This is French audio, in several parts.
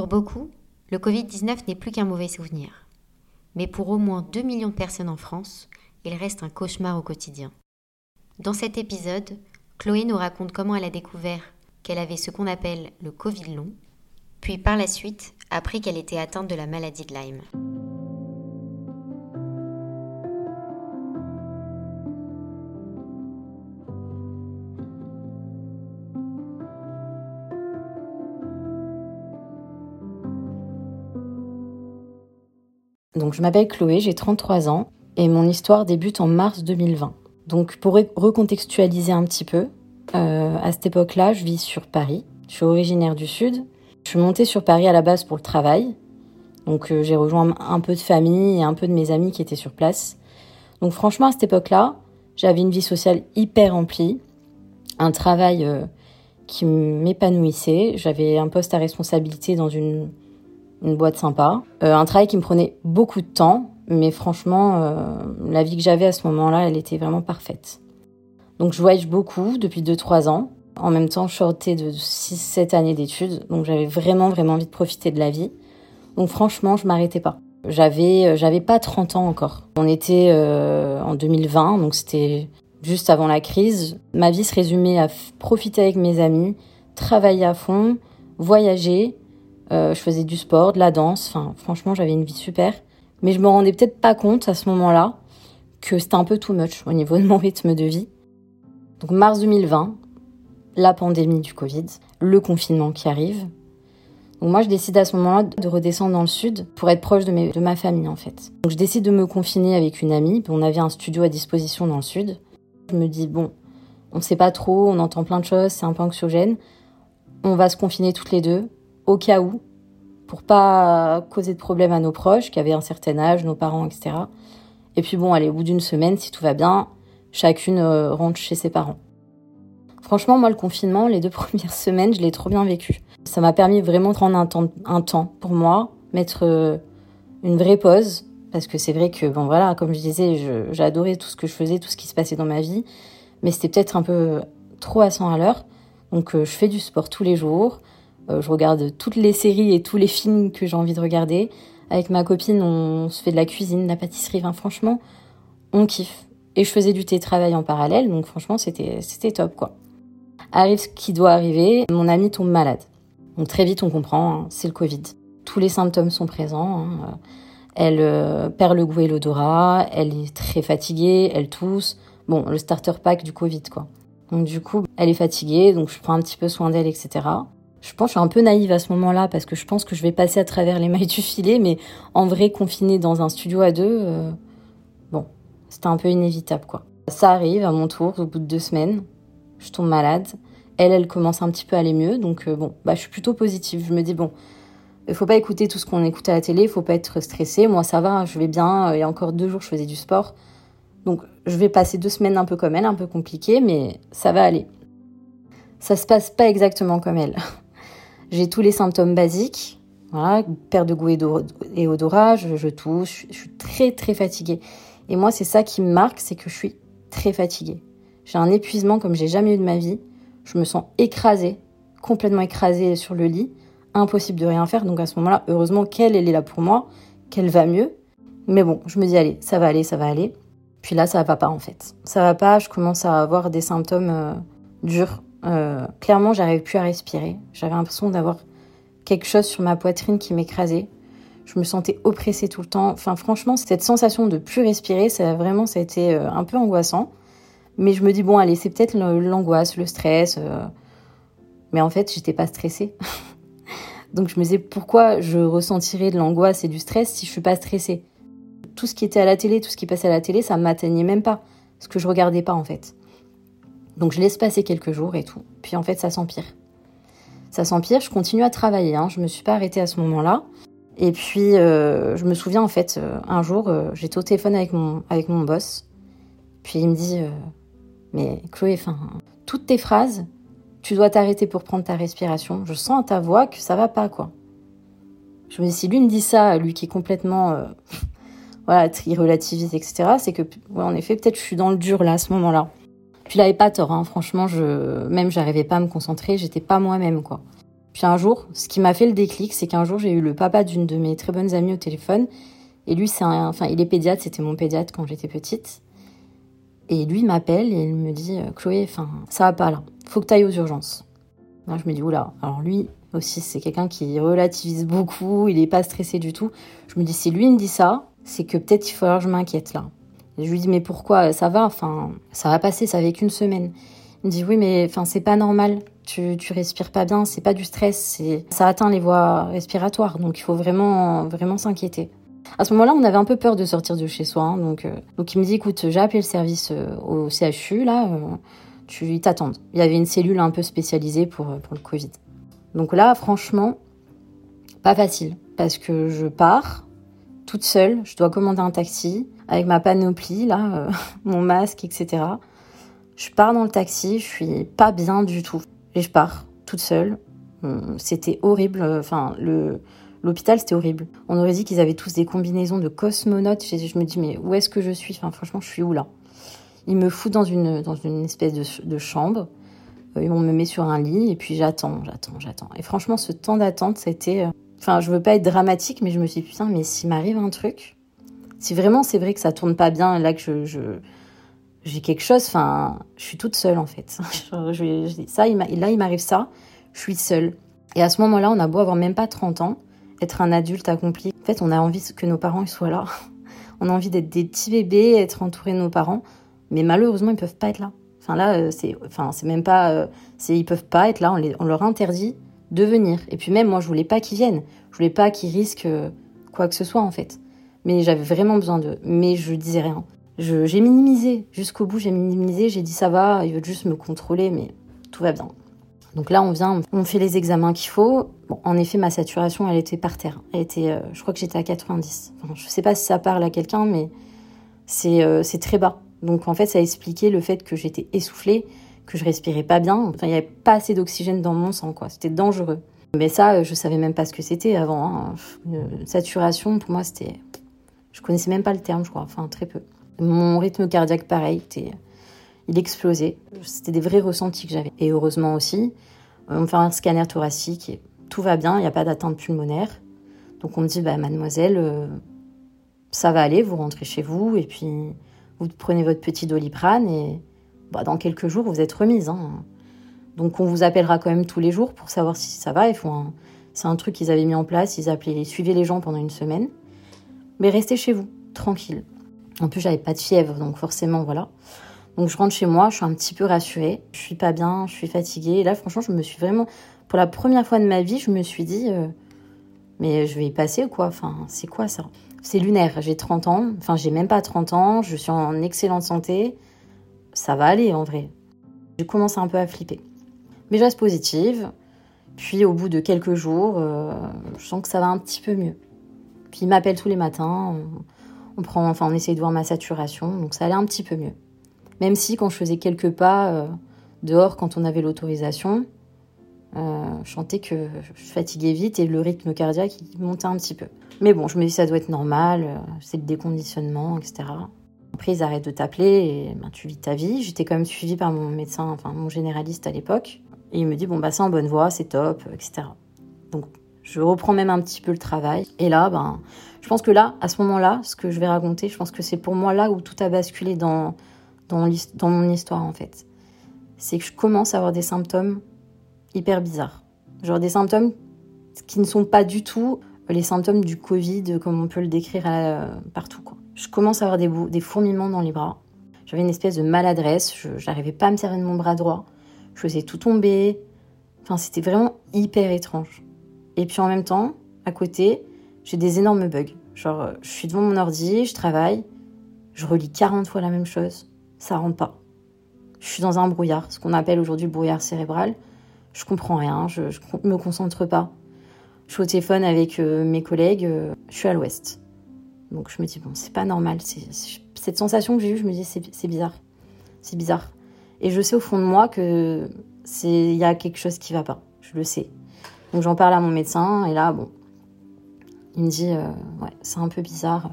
Pour beaucoup, le Covid-19 n'est plus qu'un mauvais souvenir. Mais pour au moins 2 millions de personnes en France, il reste un cauchemar au quotidien. Dans cet épisode, Chloé nous raconte comment elle a découvert qu'elle avait ce qu'on appelle le Covid long, puis par la suite appris qu'elle était atteinte de la maladie de Lyme. Je m'appelle Chloé, j'ai 33 ans et mon histoire débute en mars 2020. Donc pour recontextualiser un petit peu, euh, à cette époque-là, je vis sur Paris. Je suis originaire du Sud. Je suis montée sur Paris à la base pour le travail. Donc euh, j'ai rejoint un peu de famille et un peu de mes amis qui étaient sur place. Donc franchement, à cette époque-là, j'avais une vie sociale hyper remplie, un travail euh, qui m'épanouissait. J'avais un poste à responsabilité dans une, une boîte sympa. un travail qui me prenait beaucoup de temps, mais franchement, la vie que j'avais à ce moment-là, elle était vraiment parfaite. Donc je voyage beaucoup depuis 2-3 ans. En même temps, je sortais de 6-7 années d'études, donc j'avais vraiment vraiment envie de profiter de la vie. Donc franchement, je m'arrêtais pas. J'avais euh, j'avais pas 30 ans encore. On était euh, en 2020, donc c'était juste avant la crise. Ma vie se résumait à profiter avec mes amis, travailler à fond, voyager. Euh, je faisais du sport, de la danse. Enfin, franchement, j'avais une vie super. Mais je me rendais peut-être pas compte à ce moment-là que c'était un peu too much au niveau de mon rythme de vie. Donc mars 2020, la pandémie du Covid, le confinement qui arrive. Donc moi, je décide à ce moment-là de redescendre dans le sud pour être proche de, ma famille en fait. Donc je décide de me confiner avec une amie. On avait un studio à disposition dans le sud. Je me dis bon, on ne sait pas trop, on entend plein de choses, c'est un peu anxiogène. On va se confiner toutes les deux au cas où, pour pas causer de problème à nos proches qui avaient un certain âge, nos parents, etc. Et puis bon, allez, au bout d'une semaine, si tout va bien, chacune euh, rentre chez ses parents. Franchement, moi, le confinement, les deux premières semaines, je l'ai trop bien vécu. Ça m'a permis vraiment de prendre un temps, un temps pour moi, mettre euh, une vraie pause, parce que c'est vrai que, bon, voilà, comme je disais, adoré tout ce que je faisais, tout ce qui se passait dans ma vie, mais c'était peut-être un peu trop à 100 à l'heure. Donc, euh, je fais du sport tous les jours, je regarde toutes les séries et tous les films que j'ai envie de regarder. Avec ma copine, on se fait de la cuisine, de la pâtisserie, enfin, franchement, on kiffe. Et je faisais du télétravail en parallèle, donc franchement, c'était, c'était top, quoi. Arrive ce qui doit arriver, mon ami tombe malade. Donc très vite, on comprend, hein, c'est le Covid. Tous les symptômes sont présents. Hein. Elle euh, perd le goût et l'odorat, elle est très fatiguée, elle tousse. Bon, le starter pack du Covid, quoi. Donc du coup, elle est fatiguée, donc je prends un petit peu soin d'elle, etc. Je pense que je suis un peu naïve à ce moment-là parce que je pense que je vais passer à travers les mailles du filet, mais en vrai, confinée dans un studio à deux, euh, bon, c'était un peu inévitable, quoi. Ça arrive à mon tour, au bout de deux semaines, je tombe malade. Elle, elle commence un petit peu à aller mieux, donc euh, bon, bah, je suis plutôt positive. Je me dis, bon, il faut pas écouter tout ce qu'on écoute à la télé, il faut pas être stressé. Moi, ça va, je vais bien. Il y a encore deux jours, je faisais du sport. Donc, je vais passer deux semaines un peu comme elle, un peu compliquées, mais ça va aller. Ça se passe pas exactement comme elle. J'ai tous les symptômes basiques, voilà, perte de goût et odorat, je, je tousse, je suis très très fatiguée. Et moi, c'est ça qui me marque, c'est que je suis très fatiguée. J'ai un épuisement comme j'ai jamais eu de ma vie. Je me sens écrasée, complètement écrasée sur le lit, impossible de rien faire. Donc à ce moment-là, heureusement qu'elle, elle est là pour moi, qu'elle va mieux. Mais bon, je me dis, allez, ça va aller, ça va aller. Puis là, ça va pas en fait. Ça va pas, je commence à avoir des symptômes euh, durs. Euh, clairement, j'arrive plus à respirer. J'avais l'impression d'avoir quelque chose sur ma poitrine qui m'écrasait. Je me sentais oppressée tout le temps. Enfin, franchement, cette sensation de plus respirer, ça vraiment, ça a été euh, un peu angoissant. Mais je me dis, bon, allez, c'est peut-être l'angoisse, le stress. Euh. Mais en fait, j'étais pas stressée. Donc je me disais, pourquoi je ressentirais de l'angoisse et du stress si je suis pas stressée? Tout ce qui était à la télé, tout ce qui passait à la télé, ça m'atteignait même pas. Parce que je regardais pas, en fait. Donc je laisse passer quelques jours et tout. Puis en fait, ça s'empire. Ça s'empire, je continue à travailler. Hein. Je me suis pas arrêtée à ce moment-là. Et puis, euh, je me souviens, en fait, euh, un jour, euh, j'étais au téléphone avec mon, avec mon boss. Puis il me dit Mais Chloé, enfin, toutes tes phrases, tu dois t'arrêter pour prendre ta respiration. Je sens à ta voix que ça va pas, quoi. Je me dis Si lui me dit ça, lui qui est complètement. voilà, il relativise, etc., c'est que, en effet, peut-être je suis dans le dur là, à ce moment-là. Puis il avait pas tort, hein. franchement, je, même j'arrivais pas à me concentrer, j'étais pas moi-même, quoi. Puis un jour, ce qui m'a fait le déclic, c'est qu'un jour, j'ai eu le papa d'une de mes très bonnes amies au téléphone. Et lui, c'est un, enfin, il est pédiatre, c'était mon pédiatre quand j'étais petite. Et lui m'appelle et il me dit, euh, Chloé, enfin, ça va pas là. Faut que tu ailles aux urgences. Moi, je me dis, oula. Alors lui aussi, c'est quelqu'un qui relativise beaucoup, il est pas stressé du tout. Je me dis, si lui me dit ça, c'est que peut-être il faut que je m'inquiète là. Je lui dis, mais pourquoi? Ça va, enfin, ça va passer, ça fait qu'une semaine. Il me dit, oui, mais enfin, c'est pas normal. Tu, tu respires pas bien, c'est pas du stress, c'est ça atteint les voies respiratoires, donc il faut vraiment, vraiment s'inquiéter. À ce moment-là, on avait un peu peur de sortir de chez soi, hein, donc, euh, donc il me dit, écoute, j'ai appelé le service euh, au CHU, là, euh, tu t'attends. Il y avait une cellule un peu spécialisée pour, pour le Covid. Donc là, franchement, pas facile, parce que je pars toute seule, je dois commander un taxi avec ma panoplie, là, mon masque, etc. Je pars dans le taxi, je suis pas bien du tout. Et je pars toute seule. C'était horrible. Enfin, le l'hôpital, c'était horrible. On aurait dit qu'ils avaient tous des combinaisons de cosmonautes. Je, je me dis, mais où est-ce que je suis? Enfin, franchement, je suis où là? Ils me foutent dans une, dans une espèce de, de chambre. Euh, on me met sur un lit et puis j'attends, j'attends, j'attends. Et franchement, ce temps d'attente, c'était. Euh, enfin, je veux pas être dramatique, mais je me suis dit, putain, mais s'il m'arrive un truc, si vraiment c'est vrai que ça tourne pas bien, là que je, j'ai quelque chose, enfin, je suis toute seule en fait. ça, il là, il m'arrive ça, je suis seule. Et à ce moment-là, on a beau avoir même pas 30 ans, être un adulte accompli. En fait, on a envie que nos parents ils soient là. On a envie d'être des petits bébés, être entourés de nos parents, mais malheureusement, ils peuvent pas être là. Enfin là, euh, c'est, enfin, c'est même pas, euh, c'est, ils peuvent pas être là. On, les, on leur interdit de venir. Et puis même, moi, je voulais pas qu'ils viennent. Je voulais pas qu'ils risquent euh, quoi que ce soit en fait. Mais j'avais vraiment besoin d'eux. Mais je disais rien j'ai minimisé jusqu'au bout, j'ai minimisé, j'ai dit ça va, il veut juste me contrôler, mais tout va bien. Donc là, on vient, on fait les examens qu'il faut. En effet, ma saturation, elle était par terre. Elle était, euh, je crois que j'étais à 90. Enfin, je sais pas si ça parle à quelqu'un, mais c'est euh, c'est très bas. Donc en fait, ça expliquait le fait que j'étais essoufflée, que je respirais pas bien. Enfin, il y avait pas assez d'oxygène dans mon sang, quoi. C'était dangereux. Mais ça, euh, je savais même pas ce que c'était avant. Hein. Une saturation, pour moi, c'était, je connaissais même pas le terme, je crois. Enfin, très peu. Mon rythme cardiaque, pareil, il explosait. C'était des vrais ressentis que j'avais. Et heureusement aussi, on me fait un scanner thoracique et tout va bien, il n'y a pas d'atteinte pulmonaire. Donc on me dit, bah, mademoiselle, euh, ça va aller, vous rentrez chez vous et puis vous prenez votre petit doliprane et bah, dans quelques jours, vous êtes remise. Hein. Donc on vous appellera quand même tous les jours pour savoir si ça va. C'est un truc qu'ils avaient mis en place, ils appelaient, ils suivaient les gens pendant une semaine. Mais restez chez vous, tranquille. En plus, j'avais pas de fièvre, donc forcément, voilà. Donc je rentre chez moi, je suis un petit peu rassurée. Je suis pas bien, je suis fatiguée. Et là, franchement, je me suis vraiment, pour la première fois de ma vie, je me suis dit, euh, mais je vais y passer ou quoi? Enfin, c'est quoi ça? C'est lunaire. J'ai 30 ans. Enfin, j'ai même pas 30 ans. Je suis en excellente santé. Ça va aller en vrai. Je commence un peu à flipper. Mais je reste positive. Puis au bout de quelques jours, euh, je sens que ça va un petit peu mieux. Puis il m'appelle tous les matins. On prend, enfin, on essaye de voir ma saturation, donc ça allait un petit peu mieux. Même si quand je faisais quelques pas euh, dehors, quand on avait l'autorisation, euh, je sentais que je fatiguais vite et le rythme cardiaque montait un petit peu. Mais bon, je me dis ça doit être normal, euh, c'est le déconditionnement, etc. Après, ils arrêtent de t'appeler et ben, tu vis ta vie. J'étais quand même suivie par mon médecin, enfin mon généraliste à l'époque. Et il me dit, bon, bah, c'est en bonne voie, c'est top, etc. Donc, je reprends même un petit peu le travail. Et là, ben, je pense que là, à ce moment-là, ce que je vais raconter, je pense que c'est pour moi là où tout a basculé dans, dans, mon histoire, en fait. C'est que je commence à avoir des symptômes hyper bizarres. Genre des symptômes qui ne sont pas du tout les symptômes du Covid, comme on peut le décrire euh, partout. Quoi. Je commence à avoir des, des fourmillements dans les bras. J'avais une espèce de maladresse. Je n'arrivais pas à me servir de mon bras droit. Je faisais tout tomber. Enfin, c'était vraiment hyper étrange. Et puis en même temps, à côté, j'ai des énormes bugs. Genre, euh, je suis devant mon ordi, je travaille, je relis 40 fois la même chose, ça rentre pas. Je suis dans un brouillard, ce qu'on appelle aujourd'hui brouillard cérébral. Je comprends rien, je, ne me concentre pas. Je suis au téléphone avec euh, mes collègues, euh, je suis à l'ouest. Donc je me dis, bon, c'est pas normal. Cette sensation que j'ai eue, je me dis, c'est, bizarre. C'est bizarre. Et je sais au fond de moi que il y a quelque chose qui va pas. Je le sais. Donc j'en parle à mon médecin et là, bon, il me dit, euh, ouais, c'est un peu bizarre.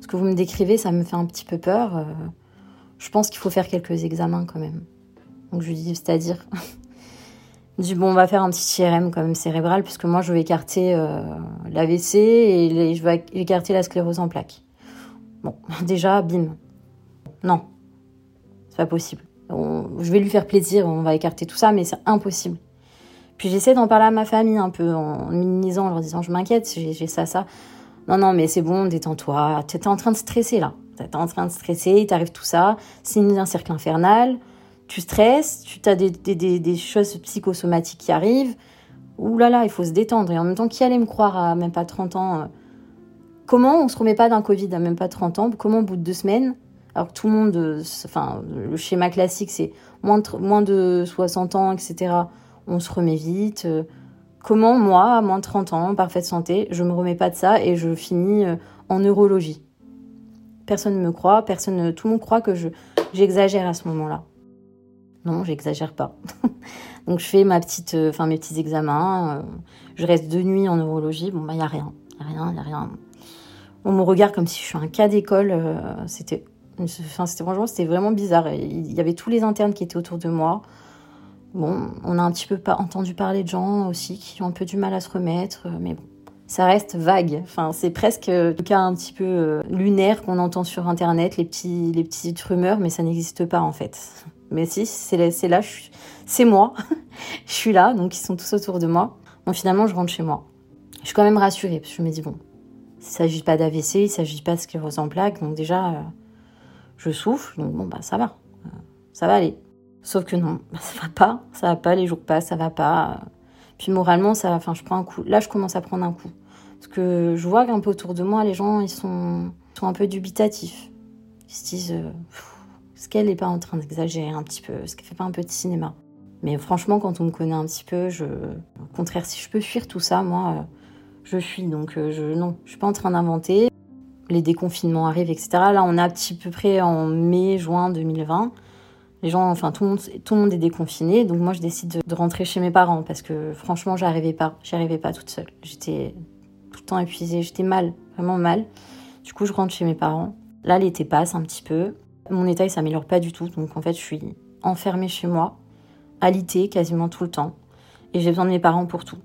Ce que vous me décrivez, ça me fait un petit peu peur. Euh, je pense qu'il faut faire quelques examens quand même. Donc je lui dis, c'est-à-dire? Dit bon, on va faire un petit IRM comme cérébral, puisque moi je vais écarter euh, l'AVC et je vais écarter la sclérose en plaques. Bon, déjà, bim. Non, c'est pas possible. je vais lui faire plaisir, on va écarter tout ça, mais c'est impossible. Puis j'essaie d'en parler à ma famille un peu en minimisant, en leur disant je m'inquiète, j'ai ça, ça. Non, non, mais c'est bon, détends-toi. Tu es en train de stresser là. Tu es en train de stresser, il t'arrive tout ça. C'est un cercle infernal. Tu stresses, tu as des, choses psychosomatiques qui arrivent. Ouh là là, il faut se détendre. Et en même temps, qui allait me croire à même pas 30 ans euh, Comment on se remet pas d'un Covid à même pas 30 ans? Comment au bout de deux semaines? Alors que tout le monde, euh, enfin, le schéma classique, c'est moins de, moins de 60 ans, etc. On se remet vite. Euh, comment moi, à moins de 30 ans, en parfaite santé, je me remets pas de ça et je finis euh, en neurologie Personne ne me croit, personne, tout le monde croit que je, j'exagère à ce moment-là. Non, j'exagère pas. Donc je fais ma petite, enfin mes petits examens. je reste deux nuits en neurologie. Bon bah y a rien, y a rien, y a rien. On me regarde comme si je suis un cas d'école. c'était Enfin, c'était vraiment bizarre. Il y avait tous les internes qui étaient autour de moi. Bon, on a un petit peu pas entendu parler de gens aussi qui ont un peu du mal à se remettre, mais bon, ça reste vague. Enfin, c'est presque le cas un petit peu euh, lunaire qu'on entend sur internet, les petits, les petites rumeurs, mais ça n'existe pas en fait. Mais si, c'est là, c'est moi. je suis là, donc ils sont tous autour de moi. Bon, finalement, je rentre chez moi. Je suis quand même rassurée, parce que je me dis, bon, il ne s'agit pas d'AVC, il ne s'agit pas de sclérose en plaques, donc déjà, euh, je souffle, donc bon, bah ça va, euh, ça va aller. Sauf que non, bah, ça va pas, ça va pas, les jours passent, ça va pas. Puis moralement, ça, enfin, je prends un coup. Là, je commence à prendre un coup. Parce que je vois qu'un peu autour de moi, les gens, ils sont, sont un peu dubitatifs. Ils se disent, euh, est-ce qu'elle n'est pas en train d'exagérer un petit peu? Est-ce qu'elle fait pas un peu de cinéma? Mais franchement, quand on me connaît un petit peu, je, au contraire, si je peux fuir tout ça, moi, euh, je fuis. Donc, je, non, je suis pas en train d'inventer les déconfinements arrivent, etc. Là, on est à petit peu près en mai, juin 2020. Les gens, enfin, tout le monde, tout le monde est déconfiné. Donc, moi, je décide de, rentrer chez mes parents parce que franchement, j'arrivais pas. J'y arrivais pas toute seule. J'étais tout le temps épuisée. J'étais mal, vraiment mal. Du coup, je rentre chez mes parents. Là, l'été passe un petit peu. Mon état, il s'améliore pas du tout. Donc, en fait, je suis enfermée chez moi, alité quasiment tout le temps. Et j'ai besoin de mes parents pour tout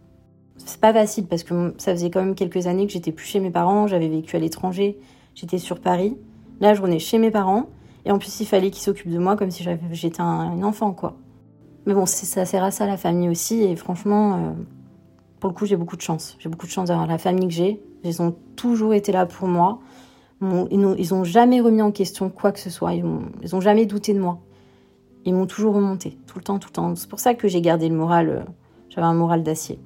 c'est pas facile parce que ça faisait quand même quelques années que j'étais plus chez mes parents, j'avais vécu à l'étranger, j'étais sur Paris. Là, je revenais chez mes parents et en plus, il fallait qu'ils s'occupent de moi comme si j'étais un, enfant, quoi. Mais bon, ça sert à ça la famille aussi et franchement, euh, pour le coup, j'ai beaucoup de chance. J'ai beaucoup de chance d'avoir la famille que j'ai. Ils ont toujours été là pour moi. Ils n'ont jamais remis en question quoi que ce soit. Ils n'ont jamais douté de moi. Ils m'ont toujours remonté, tout le temps, tout le temps. C'est pour ça que j'ai gardé le moral. Euh, j'avais un moral d'acier.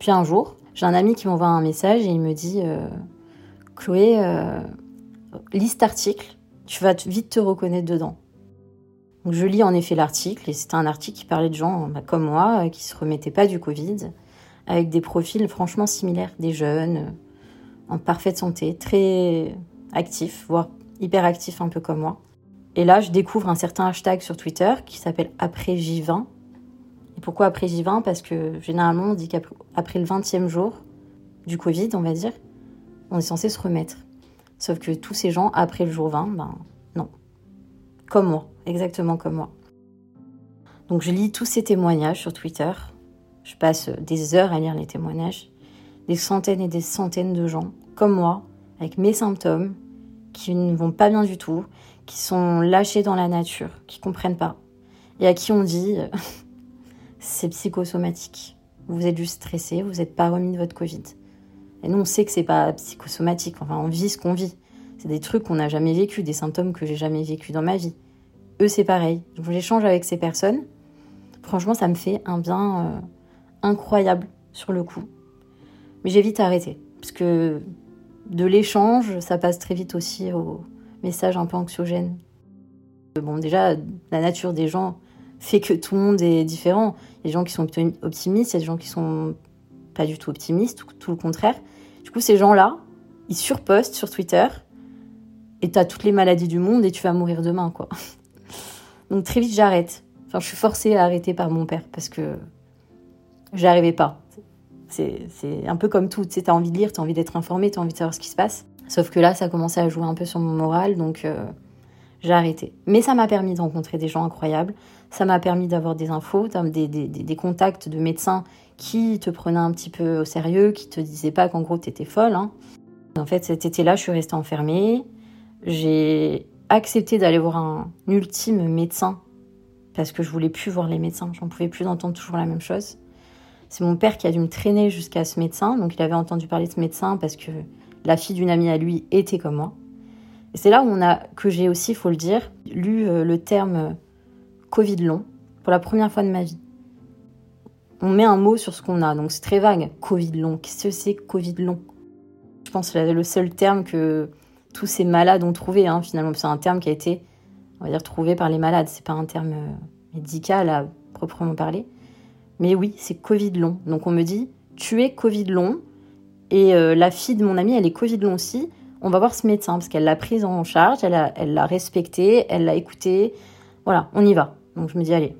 Puis un jour, j'ai un ami qui m'envoie un message et il me dit euh, Chloé, euh, lis cet article, tu vas vite te reconnaître dedans. Donc je lis en effet l'article et c'était un article qui parlait de gens bah, comme moi euh, qui se remettaient pas du Covid, avec des profils franchement similaires, des jeunes en parfaite santé, très actifs, voire hyper actifs un peu comme moi. Et là, je découvre un certain hashtag sur Twitter qui s'appelle après J20 et pourquoi après J20 Parce que généralement, on dit qu'après le 20e jour du Covid, on va dire, on est censé se remettre. Sauf que tous ces gens, après le jour 20, ben non. Comme moi, exactement comme moi. Donc je lis tous ces témoignages sur Twitter. Je passe des heures à lire les témoignages. Des centaines et des centaines de gens, comme moi, avec mes symptômes, qui ne vont pas bien du tout, qui sont lâchés dans la nature, qui comprennent pas. Et à qui on dit c'est psychosomatique. Vous êtes juste stressé, vous n'êtes pas remis de votre Covid. Et nous, on sait que c'est pas psychosomatique. Enfin, on vit ce qu'on vit. C'est des trucs qu'on n'a jamais vécu, des symptômes que j'ai jamais vécu dans ma vie. Eux, c'est pareil. Donc, j'échange avec ces personnes. Franchement, ça me fait un bien euh, incroyable sur le coup. Mais j'ai vite arrêté. Parce que de l'échange, ça passe très vite aussi au message un peu anxiogène. Bon, déjà, la nature des gens, fait que tout le monde est différent. Il y a des gens qui sont optimistes, il y a des gens qui sont pas du tout optimistes, tout, le contraire. Coup, ces gens-là, ils surpostent sur Twitter et t'as toutes les maladies du monde et tu vas mourir demain, quoi. Donc très vite, j'arrête. Enfin, je suis forcée à arrêter par mon père parce que j'arrivais pas. C'est un peu comme tout, tu sais, t'as envie de lire, t'as envie d'être informé, t'as envie de savoir ce qui se passe. Sauf que là, ça commençait à jouer un peu sur mon moral, donc euh, j'ai arrêté. Mais ça m'a permis de rencontrer des gens incroyables. Ça m'a permis d'avoir des infos, des, des, contacts de médecins qui te prenaient un petit peu au sérieux, qui te disaient pas qu'en gros t'étais folle. Hein. En fait, cet été-là, je suis restée enfermée. J'ai accepté d'aller voir un ultime médecin parce que je voulais plus voir les médecins. J'en pouvais plus d'entendre toujours la même chose. C'est mon père qui a dû me traîner jusqu'à ce médecin. Donc, il avait entendu parler de ce médecin parce que la fille d'une amie à lui était comme moi. Et c'est là où on a, que j'ai aussi, il faut le dire, lu euh, le terme euh, Covid long pour la première fois de ma vie. On met un mot sur ce qu'on a, donc c'est très vague. Covid long, qu'est-ce que c'est Covid long? Je pense que c'est le seul terme que tous ces malades ont trouvé, hein, finalement. C'est un terme qui a été, on va dire, trouvé par les malades. C'est pas un terme euh, médical à proprement parler. Mais oui, c'est Covid long. Donc on me dit, tu es Covid long, et la fille de mon ami, elle est Covid long aussi on va voir ce médecin parce qu'elle l'a prise en charge, elle l'a elle respecté, elle l'a écouté. Voilà, on y va. Donc je me dis, allez,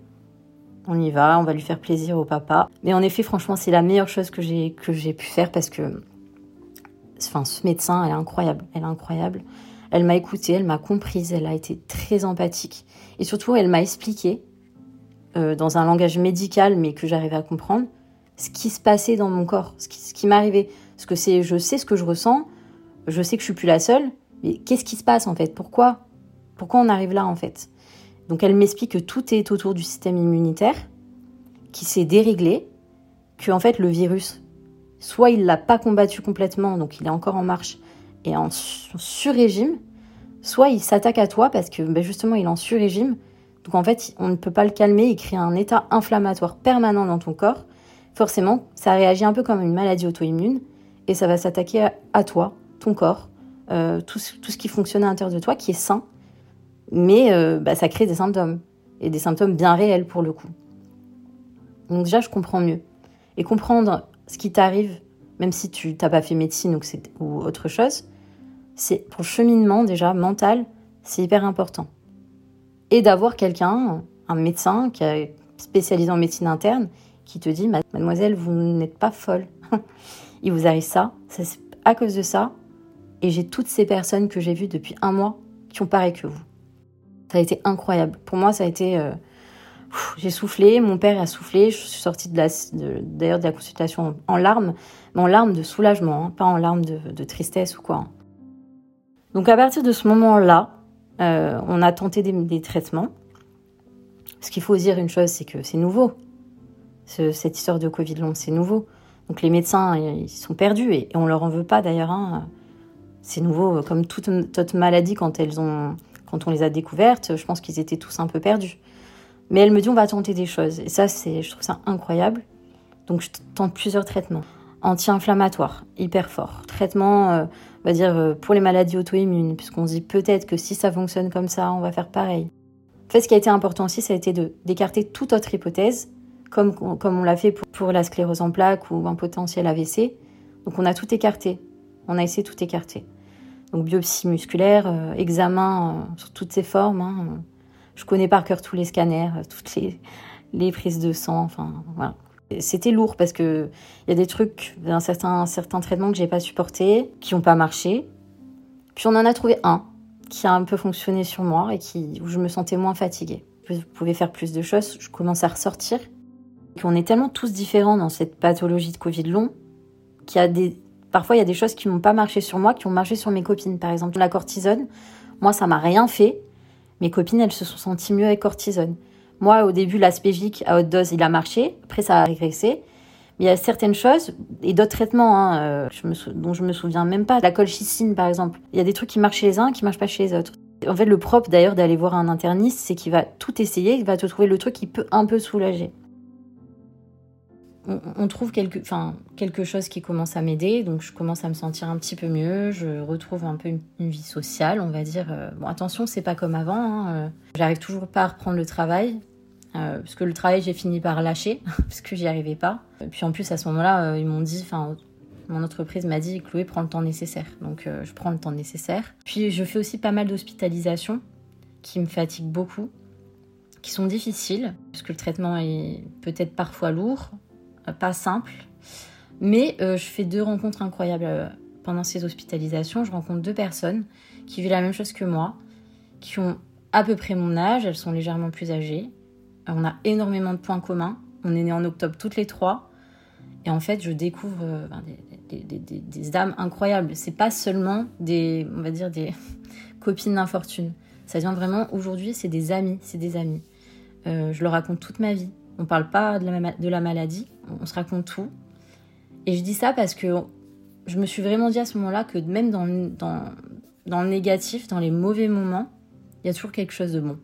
on y va, on va lui faire plaisir au papa. Mais en effet, franchement, c'est la meilleure chose que j'ai que j'ai pu faire parce que, enfin, ce médecin, elle est incroyable, elle est incroyable. Elle m'a écoutée, elle m'a comprise, elle a été très empathique. Et surtout, elle m'a expliqué euh, dans un langage médical, mais que j'arrivais à comprendre, ce qui se passait dans mon corps, ce qui, ce qui m'arrivait, ce que c'est, je sais ce que je ressens je sais que je suis plus la seule, mais qu'est-ce qui se passe en fait? Pourquoi? Pourquoi on arrive là en fait? Donc elle m'explique que tout est autour du système immunitaire, qui s'est déréglé, que en fait le virus, soit il l'a pas combattu complètement, donc il est encore en marche et en sur-régime, soit il s'attaque à toi parce que ben justement il est en sur-régime, donc en fait on ne peut pas le calmer, il crée un état inflammatoire permanent dans ton corps. Forcément, ça réagit un peu comme une maladie auto-immune et ça va s'attaquer à toi ton corps, euh, tout, ce qui fonctionne à l'intérieur de toi, qui est sain, mais euh, bah, ça crée des symptômes, et des symptômes bien réels pour le coup. Donc déjà, je comprends mieux. Et comprendre ce qui t'arrive, même si tu n'as pas fait médecine ou, ou autre chose, c'est pour le cheminement déjà mental, c'est hyper important. Et d'avoir quelqu'un, un médecin qui est spécialisé en médecine interne, qui te dit, mademoiselle, vous n'êtes pas folle. Il vous arrive ça, c'est à cause de ça, et j'ai toutes ces personnes que j'ai vues depuis un mois qui ont pareil que vous. Ça a été incroyable. Pour moi, ça a été... Euh, j'ai soufflé, mon père a soufflé, je suis sortie d'ailleurs de, la consultation en, larmes, mais en larmes de soulagement, hein, pas en larmes de, tristesse ou quoi. Hein. Donc à partir de ce moment-là, euh, on a tenté des, traitements. Ce qu'il faut dire une chose, c'est que c'est nouveau. cette histoire de Covid long, c'est nouveau. Donc les médecins, ils sont perdus et, on leur en veut pas d'ailleurs. Hein c'est nouveau, comme toute, toute, maladie quand elles ont, quand on les a découvertes, je pense qu'ils étaient tous un peu perdus. Mais elle me dit on va tenter des choses et ça c'est, je trouve ça incroyable. Donc je tente plusieurs traitements anti-inflammatoires, hyper forts, traitements, euh, on va dire euh, pour les maladies auto-immunes, puisqu'on se dit peut-être que si ça fonctionne comme ça, on va faire pareil. En fait, ce qui a été important aussi, ça a été de d'écarter toute autre hypothèse, comme comme on l'a fait pour, la sclérose en plaques ou un potentiel AVC. Donc on a tout écarté on a essayé tout écarter. Donc biopsie musculaire, euh, examen euh, sur toutes ces formes. Hein. Je connais par cœur tous les scanners, euh, toutes les, prises de sang. Enfin voilà. C'était lourd parce que il y a des trucs, un certain, certain traitement que j'ai pas supporté, qui n'ont pas marché. Puis on en a trouvé un qui a un peu fonctionné sur moi et qui où je me sentais moins fatiguée. Je pouvais faire plus de choses. Je commence à ressortir. On est tellement tous différents dans cette pathologie de Covid long qu'il y a des, Parfois, il y a des choses qui n'ont pas marché sur moi, qui ont marché sur mes copines. Par exemple, la cortisone, moi, ça m'a rien fait. Mes copines, elles se sont senties mieux avec cortisone. Moi, au début, l'aspégique à haute dose, il a marché. Après, ça a régressé. Mais il y a certaines choses et d'autres traitements hein, euh, je me dont je me souviens même pas. La colchicine, par exemple. Il y a des trucs qui marchent chez les uns, qui marchent pas chez les autres. En fait, le propre d'ailleurs d'aller voir un interniste, c'est qu'il va tout essayer, il va te trouver le truc qui peut un peu soulager on, trouve quelque, enfin, quelque chose qui commence à m'aider, donc je commence à me sentir un petit peu mieux, je retrouve un peu une, vie sociale, on va dire. Euh, bon, attention, c'est pas comme avant, hein, euh, j'arrive toujours pas à reprendre le travail, euh, parce que le travail, j'ai fini par lâcher, parce que j'y arrivais pas. Et puis en plus, à ce moment-là, ils m'ont dit, enfin, mon entreprise m'a dit, Chloé, prends le temps nécessaire. Donc je prends le temps nécessaire. Puis je fais aussi pas mal d'hospitalisations qui me fatiguent beaucoup qui sont difficiles, parce que le traitement est peut-être parfois lourd, pas simple. Mais euh, je fais deux rencontres incroyables euh, pendant ces hospitalisations. Je rencontre deux personnes qui vivent la même chose que moi, qui ont à peu près mon âge, elles sont légèrement plus âgées. On a énormément de points communs. On est nés en octobre toutes les trois. Et en fait, je découvre euh, des, des, des, des, âmes incroyables. C'est pas seulement des, on va dire, des copines d'infortune. Ça vient vraiment, aujourd'hui, c'est des amis, c'est des amis. Euh, je leur raconte toute ma vie. On parle pas de la, maladie, on se raconte tout. Et je dis ça parce que je me suis vraiment dit à ce moment-là que même dans, le négatif, dans les mauvais moments, il y a toujours quelque chose de bon.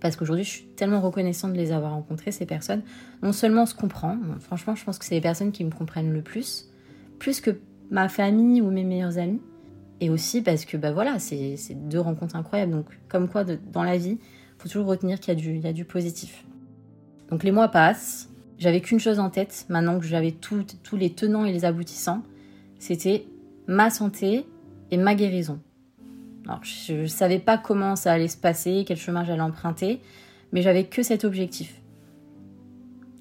Parce qu'aujourd'hui, je suis tellement reconnaissante de les avoir rencontrés, ces personnes. Non seulement on se comprend, franchement, je pense que c'est les personnes qui me comprennent le plus, plus que ma famille ou mes meilleurs amis. Et aussi parce que, bah voilà, c'est deux rencontres incroyables. Donc, comme quoi, dans la vie, il faut toujours retenir qu'il y, a du positif. Donc, les mois passent. J'avais qu'une chose en tête, maintenant que j'avais tous les tenants et les aboutissants, c'était ma santé et ma guérison. Alors, je ne savais pas comment ça allait se passer, quel chemin j'allais emprunter, mais j'avais que cet objectif.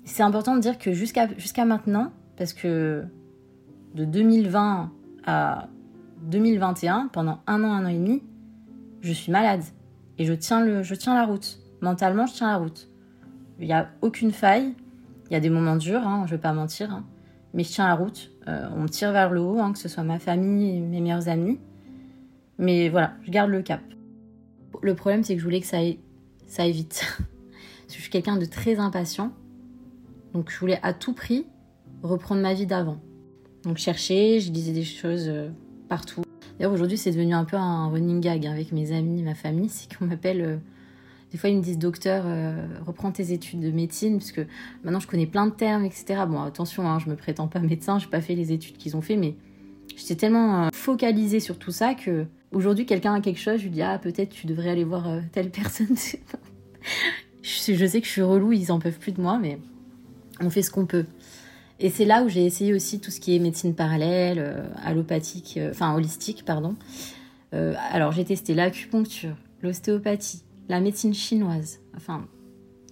C'est important de dire que jusqu'à maintenant, parce que de 2020 à 2021, pendant un an, un an et demi, je suis malade. Et je tiens, le, je tiens la route. Mentalement, je tiens la route. Il n'y a aucune faille. Il y a des moments durs, hein, je ne vais pas mentir. Hein, mais je tiens la route. Euh, on me tire vers le haut, hein, que ce soit ma famille mes meilleurs amis. Mais voilà, je garde le cap. Le problème, c'est que je voulais que ça aille, ça aille vite. je suis quelqu'un de très impatient. Donc je voulais à tout prix reprendre ma vie d'avant. Donc chercher, je disais des choses euh, partout. D'ailleurs aujourd'hui c'est devenu un peu un running gag avec mes amis, ma famille, c'est qu'on m'appelle... Euh, des fois ils me disent docteur, euh, reprends tes études de médecine, parce que maintenant je connais plein de termes, etc. Bon attention, hein, je me prétends pas médecin, j'ai pas fait les études qu'ils ont fait, mais j'étais tellement focalisée sur tout ça que Aujourd'hui, quelqu'un a quelque chose, je lui dis Ah, peut-être tu devrais aller voir euh, telle personne. je, sais que je suis relou, ils en peuvent plus de moi, mais on fait ce qu'on peut. Et c'est là où j'ai essayé aussi tout ce qui est médecine parallèle, euh, allopathique, euh, enfin holistique, pardon. alors j'ai testé l'acupuncture, l'ostéopathie, la médecine chinoise, enfin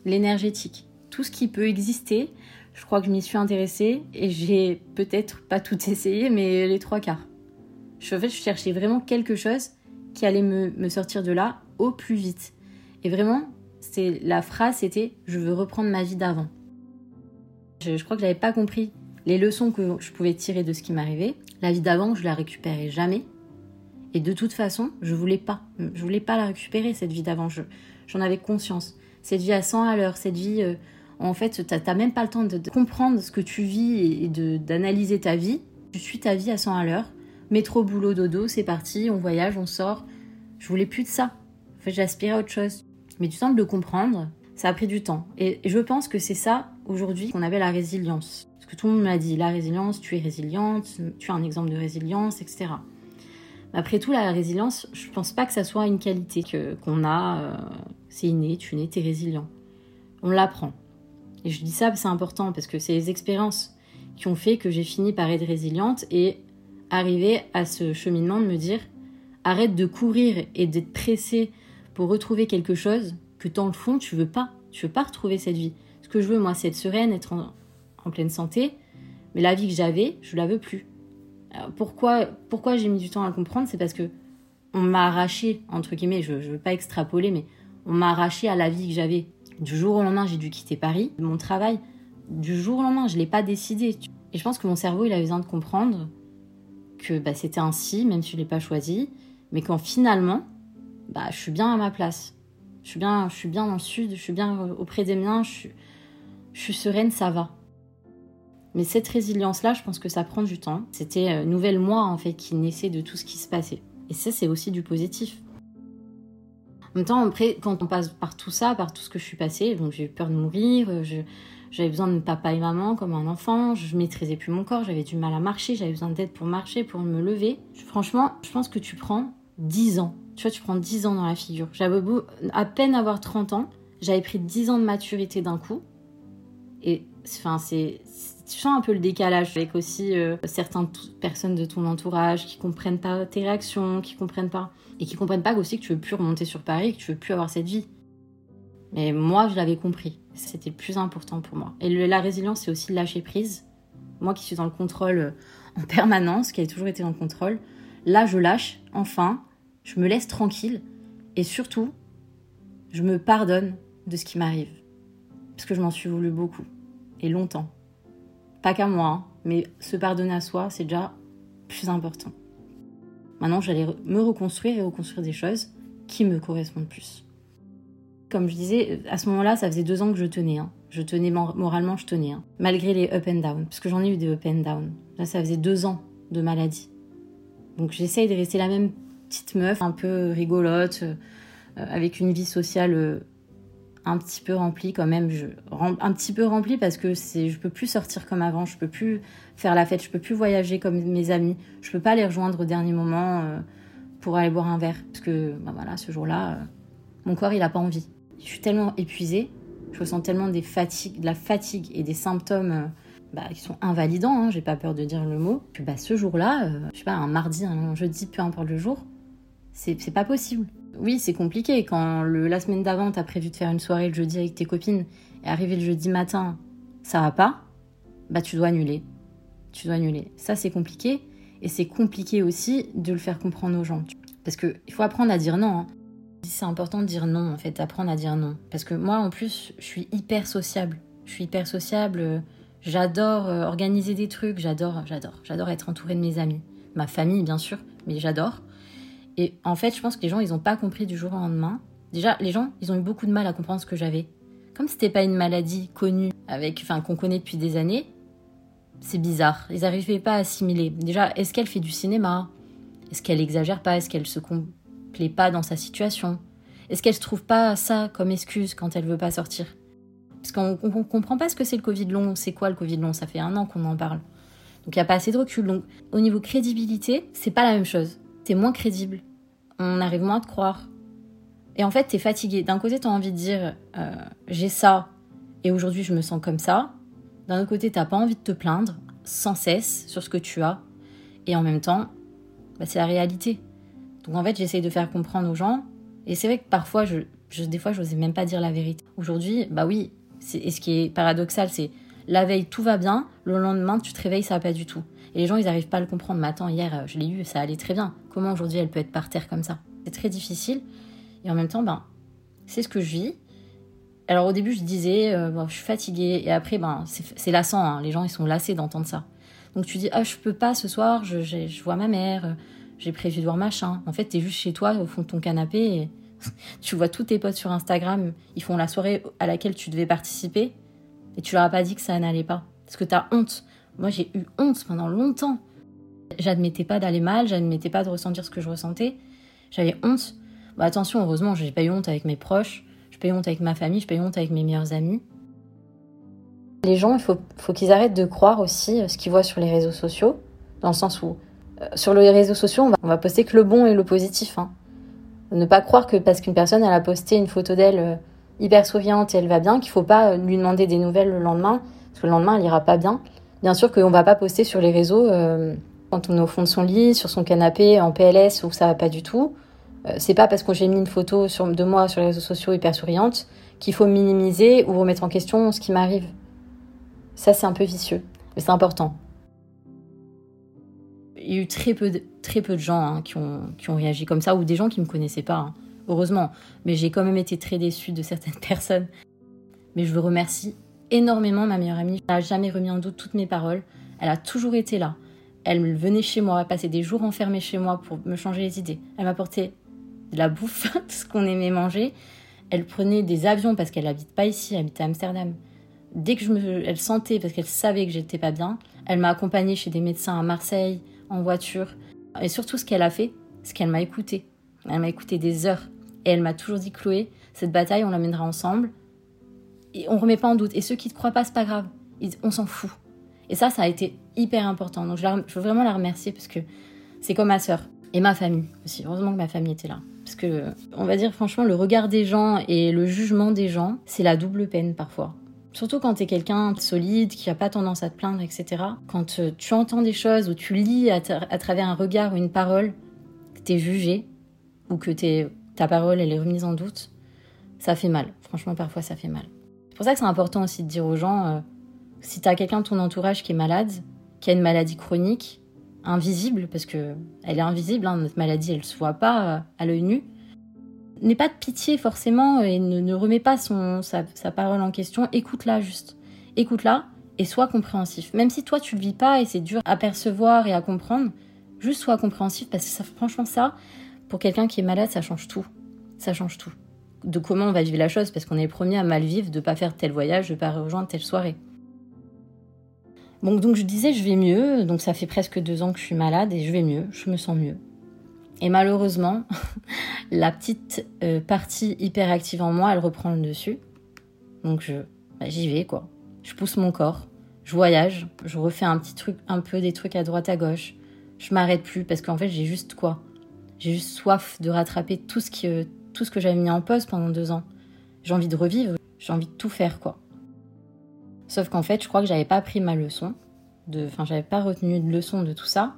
l'énergétique, tout ce qui peut exister. Je crois que je m'y suis intéressée et j'ai peut-être pas tout essayé, mais les trois quarts. Je, en fait, je cherchais vraiment quelque chose qui allait me, sortir de là au plus vite. Et vraiment, c'est la phrase c'était je veux reprendre ma vie d'avant. Je, crois que j'avais pas compris les leçons que je pouvais tirer de ce qui m'arrivait. La vie d'avant, je la récupérais jamais. Et de toute façon, je voulais pas. Je voulais pas la récupérer cette vie d'avant. J'en avais conscience. Cette vie à 100 à l'heure, cette vie, euh, en fait, t'as même pas le temps de, comprendre ce que tu vis et d'analyser ta vie. Tu suis ta vie à 100 à l'heure métro, boulot, dodo, c'est parti, on voyage, on sort. Je voulais plus de ça. En fait, j'aspirais à autre chose. Mais du temps de le comprendre, ça a pris du temps. Et je pense que c'est ça, aujourd'hui, qu'on appelle la résilience. Parce que tout le monde m'a dit, la résilience, tu es résiliente, tu es un exemple de résilience, etc. Après tout, la résilience, je pense pas que ça soit une qualité que, qu'on a. Euh, c'est inné, tu es t'es résilient. On l'apprend. Et je dis ça, c'est important parce que c'est les expériences qui ont fait que j'ai fini par être résiliente et arriver à ce cheminement de me dire arrête de courir et d'être pressé pour retrouver quelque chose que dans le fond tu veux pas. Tu veux pas retrouver cette vie. Ce que je veux moi c'est être sereine, être en, pleine santé, mais la vie que j'avais, je la veux plus. Pourquoi pourquoi j'ai mis du temps à le comprendre, c'est parce que on m'a arraché entre guillemets, je, je veux pas extrapoler mais on m'a arraché à la vie que j'avais. Du jour au lendemain, j'ai dû quitter Paris, mon travail. Du jour au lendemain, je l'ai pas décidé. Et je pense que mon cerveau, il a besoin de comprendre que bah, c'était ainsi, même si je ne l'ai pas choisi, mais quand finalement, bah, je suis bien à ma place. Je suis bien, je suis bien dans le sud, je suis bien auprès des miens, je je suis sereine, ça va. Mais cette résilience-là, je pense que ça prend du temps. C'était euh, nouvelle moi, en fait, qui naissait de tout ce qui se passait. Et ça, c'est aussi du positif. En même temps, après, quand on passe par tout ça, par tout ce que je suis passée, donc j'ai eu peur de mourir, je, j'avais besoin de papa et maman comme un enfant, je maîtrisais plus mon corps, j'avais du mal à marcher, j'avais besoin d'aide pour marcher, pour me lever. Franchement, je pense que tu prends 10 ans. Tu vois, tu prends 10 ans dans la figure. J'avais à peine avoir 30 ans, j'avais pris 10 ans de maturité d'un coup. Et enfin, c'est tu sens un peu le décalage avec aussi euh, certaines personnes de ton entourage qui comprennent pas tes réactions, qui comprennent pas et qui comprennent pas aussi que tu veux plus remonter sur Paris, que tu veux plus avoir cette vie. Mais moi, je l'avais compris. C'était le plus important pour moi. Et la résilience, c'est aussi lâcher prise. Moi qui suis dans le contrôle euh, en permanence, qui a toujours été dans le contrôle, là, je lâche, enfin, je me laisse tranquille. Et surtout, je me pardonne de ce qui m'arrive. Parce que je m'en suis voulu beaucoup. Et longtemps. Pas qu'à moi, hein, mais se pardonner à soi, c'est déjà plus important. Maintenant, j'allais me reconstruire et reconstruire des choses qui me correspondent plus. Comme je disais, à ce moment-là, ça faisait deux ans que je tenais. Hein. Je tenais moralement, je tenais. Hein. Malgré les up and down. Parce que j'en ai eu des up and down. Là, ça faisait deux ans de maladie. Donc j'essaye de rester la même petite meuf, un peu rigolote, euh, avec une vie sociale euh, un petit peu remplie quand même. Un petit peu remplie parce que c'est, je peux plus sortir comme avant, je peux plus faire la fête, je peux plus voyager comme mes amis, je peux pas les rejoindre au dernier moment euh, pour aller boire un verre. Parce que bah voilà, ce jour-là, mon corps il a pas envie. Je suis tellement épuisée, je ressens tellement des fatigues, de la fatigue et des symptômes bah, qui sont invalidants, hein, j'ai pas peur de dire le mot, que bah, ce jour-là, euh, je sais pas, un mardi, un jeudi, peu importe le jour, c'est pas possible. Oui, c'est compliqué quand le, la semaine d'avant, t'as prévu de faire une soirée le jeudi avec tes copines et arrivé le jeudi matin, ça va pas, bah tu dois annuler. Tu dois annuler. Ça, c'est compliqué et c'est compliqué aussi de le faire comprendre aux gens. Parce qu'il faut apprendre à dire non. Hein. C'est important de dire non, en fait, apprendre à dire non. Parce que moi, en plus, je suis hyper sociable. Je suis hyper sociable. J'adore euh, organiser des trucs, j'adore, j'adore, j'adore être entourée de mes amis, ma famille bien sûr, mais j'adore. Et en fait, je pense que les gens, ils n'ont pas compris du jour au lendemain. Déjà, les gens, ils ont eu beaucoup de mal à comprendre ce que j'avais. Comme c'était pas une maladie connue, avec, enfin, qu'on connaît depuis des années, c'est bizarre. Ils n'arrivaient pas à assimiler. Déjà, est-ce qu'elle fait du cinéma? Est-ce qu'elle exagère pas? Est-ce qu'elle se complaît pas dans sa situation? Est-ce qu'elle se trouve pas ça comme excuse quand elle veut pas sortir? Parce qu'on comprend pas ce que c'est le Covid long. C'est quoi le Covid long? Ça fait un an qu'on en parle. Donc il n'y a pas assez de recul. Donc au niveau crédibilité, c'est pas la même chose. T'es moins crédible. On arrive moins à te croire. Et en fait, t'es fatigué. D'un côté, t'as envie de dire euh, j'ai ça et aujourd'hui je me sens comme ça. D'un autre côté, t'as pas envie de te plaindre sans cesse sur ce que tu as. Et en même temps, bah, c'est la réalité. Donc en fait, j'essaye de faire comprendre aux gens. Et c'est vrai que parfois, je, des fois, je n'osais même pas dire la vérité. Aujourd'hui, bah oui, et ce qui est paradoxal, c'est la veille, tout va bien, le lendemain, tu te réveilles, ça va pas du tout. Et les gens, ils n'arrivent pas à le comprendre. Mais attends, hier, je l'ai eu, ça allait très bien. Comment aujourd'hui elle peut être par terre comme ça? C'est très difficile. Et en même temps, ben, c'est ce que je vis. Alors au début, je disais, euh, je suis fatiguée. Et après, ben, c'est lassant. Hein. Les gens, ils sont lassés d'entendre ça. Donc tu dis, ah, je peux pas ce soir, je, vois ma mère, j'ai prévu de voir machin. En fait, tu es juste chez toi, au fond de ton canapé. Tu vois tous tes potes sur Instagram, ils font la soirée à laquelle tu devais participer et tu leur as pas dit que ça n'allait pas. Parce que tu as honte. Moi, j'ai eu honte pendant longtemps. J'admettais pas d'aller mal, j'admettais pas de ressentir ce que je ressentais. J'avais honte. Bah, attention, heureusement, j'ai pas eu honte avec mes proches, je pas eu honte avec ma famille, je pas eu honte avec mes meilleurs amis. Les gens, il faut, qu'ils arrêtent de croire aussi euh, ce qu'ils voient sur les réseaux sociaux, dans le sens où euh, sur les réseaux sociaux, on va, va poster que le bon et le positif. Hein. Ne pas croire que parce qu'une personne elle a posté une photo d'elle euh, hyper souriante et elle va bien, qu'il faut pas lui demander des nouvelles le lendemain, parce que le lendemain elle ira pas bien. Bien sûr qu'on va pas poster sur les réseaux euh, quand on est au fond de son lit, sur son canapé, en PLS ou ça va pas du tout. c'est pas parce que j'ai mis une photo de moi sur les réseaux sociaux hyper souriante qu'il faut minimiser ou remettre en question ce qui m'arrive. Ça c'est un peu vicieux, mais c'est important il y a eu très peu de, très peu de gens hein, qui, ont, qui ont réagi comme ça, ou des gens qui ne me connaissaient pas, hein. heureusement. Mais j'ai quand même été très déçue de certaines personnes. Mais je veux remercie énormément ma meilleure amie. Elle n'a jamais remis en doute toutes mes paroles. Elle a toujours été là. Elle venait chez moi, passer des jours enfermés chez moi pour me changer les idées. Elle m'apportait de la bouffe, tout ce qu'on aimait manger. Elle prenait des avions parce qu'elle habite pas ici, elle habite à Amsterdam. Dès que je me, elle sentait parce qu'elle savait que j'étais pas bien, elle m'a accompagnée chez des médecins à Marseille, en voiture. Et surtout, ce qu'elle a fait, c'est qu'elle m'a écouté. Elle m'a écouté des heures. Et elle m'a toujours dit, Chloé, cette bataille, on la mènera ensemble. Et on remet pas en doute. Et ceux qui ne te croient pas, c'est pas grave. On s'en fout. Et ça, ça a été hyper important. Donc, je, veux vraiment la remercier parce que c'est comme ma sœur. Et ma famille aussi. Heureusement que ma famille était là. Parce que, on va dire franchement, le regard des gens et le jugement des gens, c'est la double peine parfois. Surtout quand tu es quelqu'un de solide, qui n'a pas tendance à te plaindre, etc. Quand euh, tu entends des choses ou tu lis à, travers un regard ou une parole que tu es jugé ou que ta parole elle est remise en doute, ça fait mal. Franchement, parfois ça fait mal. C'est pour ça que c'est important aussi de dire aux gens, euh, si tu as quelqu'un de ton entourage qui est malade, qui a une maladie chronique, invisible, parce que elle est invisible, hein, notre maladie elle se voit pas euh, à l'œil nu, N'aie pas de pitié forcément et ne, ne remets pas son, sa, sa parole en question. Écoute-la juste. Écoute-la et sois compréhensif. Même si toi tu le vis pas et c'est dur à percevoir et à comprendre, juste sois compréhensif parce que ça, franchement ça, pour quelqu'un qui est malade, ça change tout. Ça change tout. De comment on va vivre la chose parce qu'on est le premier à mal vivre, de pas faire tel voyage, de pas rejoindre telle soirée. Bon, donc je disais je vais mieux, donc ça fait presque deux ans que je suis malade et je vais mieux, je me sens mieux. Et malheureusement, la petite euh, partie hyperactive en moi, elle reprend le dessus. Donc je, bah, j'y vais quoi. Je pousse mon corps, je voyage, je refais un petit truc, un peu des trucs à droite à gauche. Je m'arrête plus parce qu'en fait j'ai juste quoi? J'ai juste soif de rattraper tout ce qui, tout ce que j'avais mis en pause pendant deux ans. J'ai envie de revivre, j'ai envie de tout faire quoi. Sauf qu'en fait, je crois que j'avais pas pris ma leçon. Enfin, j'avais pas retenu de leçon de tout ça.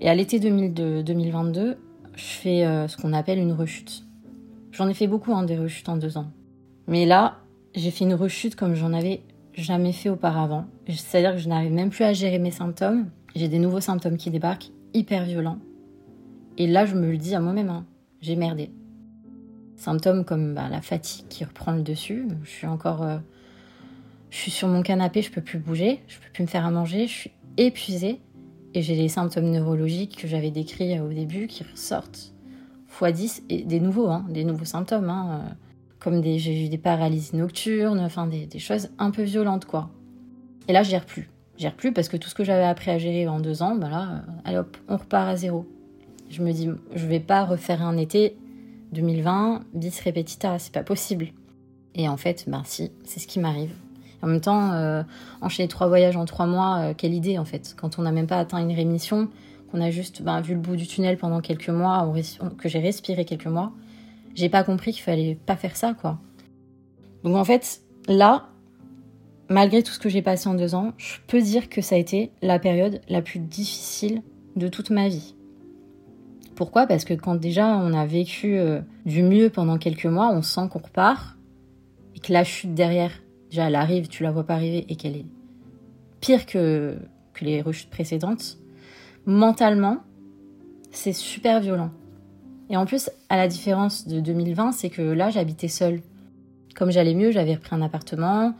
Et à l'été 2022, je fais euh, ce qu'on appelle une rechute. J'en ai fait beaucoup, hein, des rechutes en deux ans. Mais là, j'ai fait une rechute comme j'en avais jamais fait auparavant. C'est-à-dire que je n'arrive même plus à gérer mes symptômes. J'ai des nouveaux symptômes qui débarquent, hyper violents. Et là, je me le dis à moi-même, hein, j'ai merdé. Symptômes comme bah, la fatigue qui reprend le dessus. Je suis encore euh, je suis sur mon canapé, je peux plus bouger, je peux plus me faire à manger, je suis épuisée et j'ai les symptômes neurologiques que j'avais décrits au début qui ressortent x 10 et des nouveaux, hein, des nouveaux symptômes, hein, euh, comme des, j'ai eu des paralysies nocturnes, enfin des, choses un peu violentes quoi. Et là, je gère plus. Je gère plus parce que tout ce que j'avais appris à gérer en deux ans, euh, allez hop, on repart à zéro. Je me dis, je vais pas refaire un été 2020 bis repetita, c'est pas possible. Et en fait, bah si, c'est ce qui m'arrive. En même temps, euh, enchaîner trois voyages en trois mois, euh, quelle idée en fait Quand on n'a même pas atteint une rémission, qu'on a juste ben, vu le bout du tunnel pendant quelques mois, que j'ai respiré quelques mois, j'ai pas compris qu'il fallait pas faire ça quoi. Donc en fait, là, malgré tout ce que j'ai passé en deux ans, je peux dire que ça a été la période la plus difficile de toute ma vie. Pourquoi? Parce que quand déjà on a vécu euh, du mieux pendant quelques mois, on sent qu'on repart et que la chute derrière, déjà elle arrive, tu la vois pas arriver et qu'elle est pire que, que les rechutes précédentes, mentalement, c'est super violent. Et en plus, à la différence de 2020, c'est que là, j'habitais seule. Comme j'allais mieux, j'avais repris un appartement,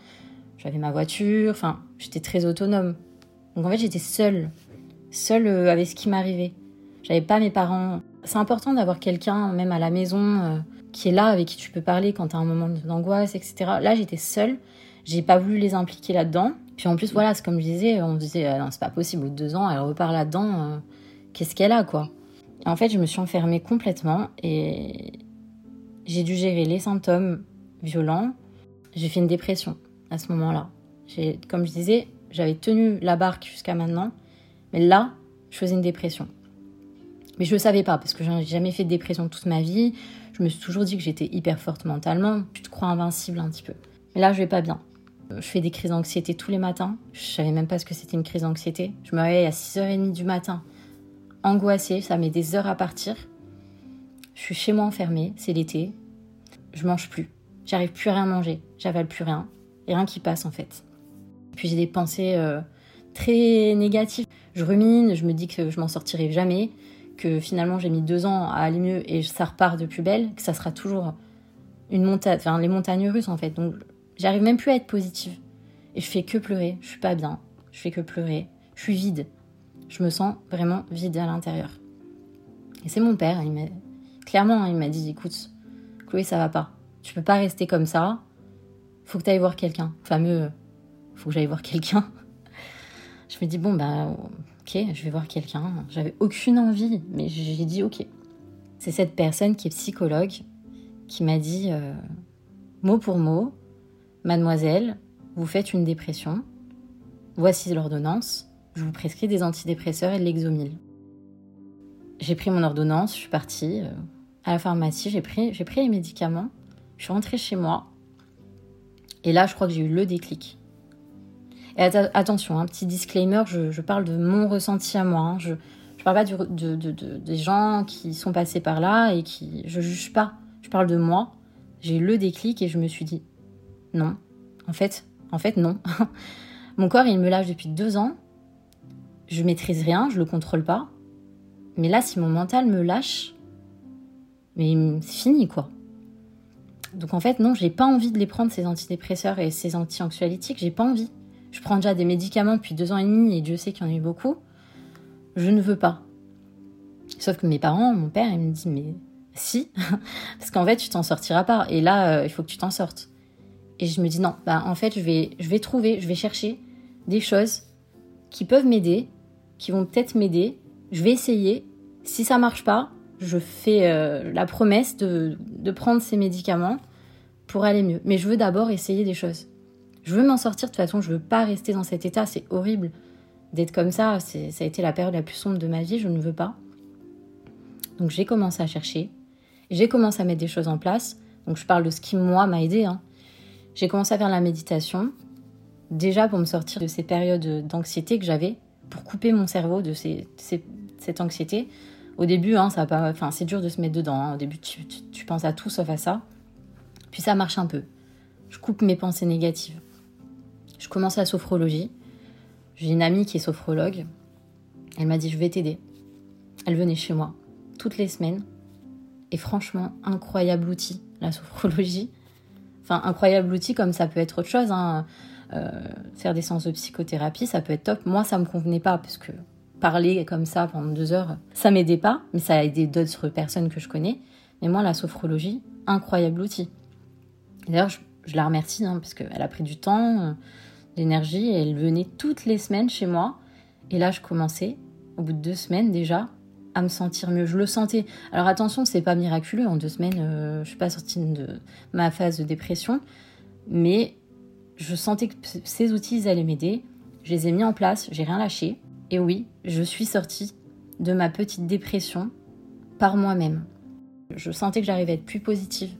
j'avais ma voiture, enfin, j'étais très autonome. Donc en fait, j'étais seule, seule euh, avec ce qui m'arrivait. J'avais pas mes parents. C'est important d'avoir quelqu'un, même à la maison, euh, qui est là, avec qui tu peux parler quand tu as un moment d'angoisse, etc. Là, j'étais seule. J'ai pas voulu les impliquer là-dedans. Puis en plus, voilà, c'est comme je disais, on disait, ah non, c'est pas possible, au bout de deux ans, elle repart là-dedans, euh, qu'est-ce qu'elle a, quoi? En fait, je me suis enfermée complètement et j'ai dû gérer les symptômes violents. J'ai fait une dépression à ce moment-là. Comme je disais, j'avais tenu la barque jusqu'à maintenant, mais là, je faisais une dépression. Mais je le savais pas parce que j'ai jamais fait de dépression toute ma vie. Je me suis toujours dit que j'étais hyper forte mentalement. Tu te crois invincible un petit peu. Mais là, je vais pas bien. Je fais des crises d'anxiété tous les matins. Je savais même pas ce que c'était une crise d'anxiété. Je me réveille à 6h30 du matin, angoissée. Ça met des heures à partir. Je suis chez moi enfermée. C'est l'été. Je mange plus. J'arrive plus à rien manger. J'avale plus rien. Rien qui passe en fait. Puis j'ai des pensées euh, très négatives. Je rumine. Je me dis que je m'en sortirai jamais que finalement j'ai mis deux ans à aller mieux et ça repart de plus belle, que ça sera toujours une montagne, enfin les montagnes russes en fait. Donc j'arrive même plus à être positive. Et je fais que pleurer, je suis pas bien, je fais que pleurer, je suis vide. Je me sens vraiment vide à l'intérieur. Et c'est mon père, il m'a clairement, hein, il m'a dit écoute, Chloé, ça va pas. Tu peux pas rester comme ça. Faut que tu ailles voir quelqu'un. Fameux, faut que j'aille voir quelqu'un. Je me dis bon bah ok, je vais voir quelqu'un. J'avais aucune envie, mais j'ai dit ok. C'est cette personne qui est psychologue qui m'a dit euh, mot pour mot, mademoiselle, vous faites une dépression, voici l'ordonnance, je vous prescris des antidépresseurs et de l'exomil. J'ai pris mon ordonnance, je suis partie euh, à la pharmacie, j'ai pris, j'ai pris les médicaments, je suis rentrée chez moi, et là je crois que j'ai eu le déclic. Et attention, un petit disclaimer, je, parle de mon ressenti à moi. Hein. Je ne parle pas de, des gens qui sont passés par là et qui... Je juge pas. Je parle de moi. J'ai le déclic et je me suis dit, non, en fait, en fait, non. mon corps, il me lâche depuis deux ans. Je maîtrise rien, je le contrôle pas. Mais là, si mon mental me lâche, mais c'est fini, quoi. Donc en fait, non, j'ai pas envie de les prendre, ces antidépresseurs et ces anti-anxiolytiques, j'ai pas envie. Je prends déjà des médicaments depuis deux ans et demi et Dieu sait qu'il y en a eu beaucoup. Je ne veux pas. Sauf que mes parents, mon père, il me dit, mais si, parce qu'en fait, tu t'en sortiras pas. Et là, euh, il faut que tu t'en sortes. Et je me dis, non, bah, en fait, je vais, je vais trouver, je vais chercher des choses qui peuvent m'aider, qui vont peut-être m'aider. Je vais essayer. Si ça marche pas, je fais euh, la promesse de, de prendre ces médicaments pour aller mieux. Mais je veux d'abord essayer des choses. Je veux m'en sortir de toute façon, je veux pas rester dans cet état, c'est horrible d'être comme ça, ça a été la période la plus sombre de ma vie, je ne veux pas. Donc j'ai commencé à chercher, j'ai commencé à mettre des choses en place. Donc je parle de ce qui moi m'a aidé. Hein. J'ai commencé à faire la méditation, déjà pour me sortir de ces périodes d'anxiété que j'avais, pour couper mon cerveau de cette anxiété. Au début, hein, ça c'est dur de se mettre dedans. Hein. Au début, tu, tu, penses à tout sauf à ça. Puis ça marche un peu. Je coupe mes pensées négatives. Je commence la sophrologie. J'ai une amie qui est sophrologue. Elle m'a dit Je vais t'aider. Elle venait chez moi toutes les semaines. Et franchement, incroyable outil, la sophrologie. Enfin, incroyable outil comme ça peut être autre chose. Hein. Euh, faire des séances de psychothérapie, ça peut être top. Moi, ça me convenait pas parce que parler comme ça pendant deux heures, ça m'aidait pas, mais ça a aidé d'autres personnes que je connais. Mais moi, la sophrologie, incroyable outil. D'ailleurs, je, la remercie hein, parce qu'elle a pris du temps, l'énergie, et elle venait toutes les semaines chez moi. Et là, je commençais, au bout de deux semaines déjà, à me sentir mieux. Je le sentais. Alors attention, c'est pas miraculeux. En deux semaines, euh, je suis pas sortie de ma phase de dépression, mais je sentais que ces outils ils allaient m'aider. Je les ai mis en place. J'ai rien lâché. Et oui, je suis sortie de ma petite dépression par moi-même. Je sentais que j'arrivais à être plus positive.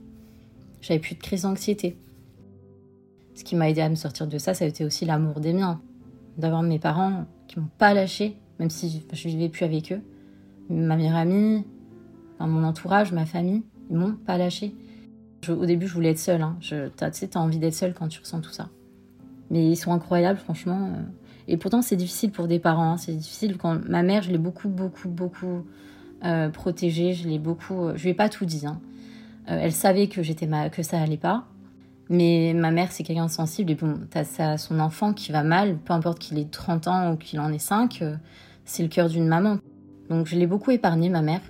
J'avais plus de crise d'anxiété. Ce qui m'a aidé à me sortir de ça, ça a été aussi l'amour des miens. D'avoir mes parents qui m'ont pas lâché, même si je vivais plus avec eux ma meilleure amie, mon entourage, ma famille, ils m'ont pas lâché. au début, je voulais être seule. Hein. Tu sais, t'as envie d'être seule quand tu ressens tout ça. Mais ils sont incroyables, franchement. Euh. Et pourtant, c'est difficile pour des parents. Hein. C'est difficile quand ma mère, je l'ai beaucoup, beaucoup, beaucoup euh, protégée. Je l'ai beaucoup. Euh, je lui ai pas tout dit. Hein. elle savait que j'étais que ça allait pas. Mais ma mère, c'est quelqu'un de sensible. Et bon, t'as son enfant qui va mal, peu importe qu'il ait 30 ans ou qu'il en ait 5, c'est le cœur d'une maman. Donc je l'ai beaucoup épargné, ma mère.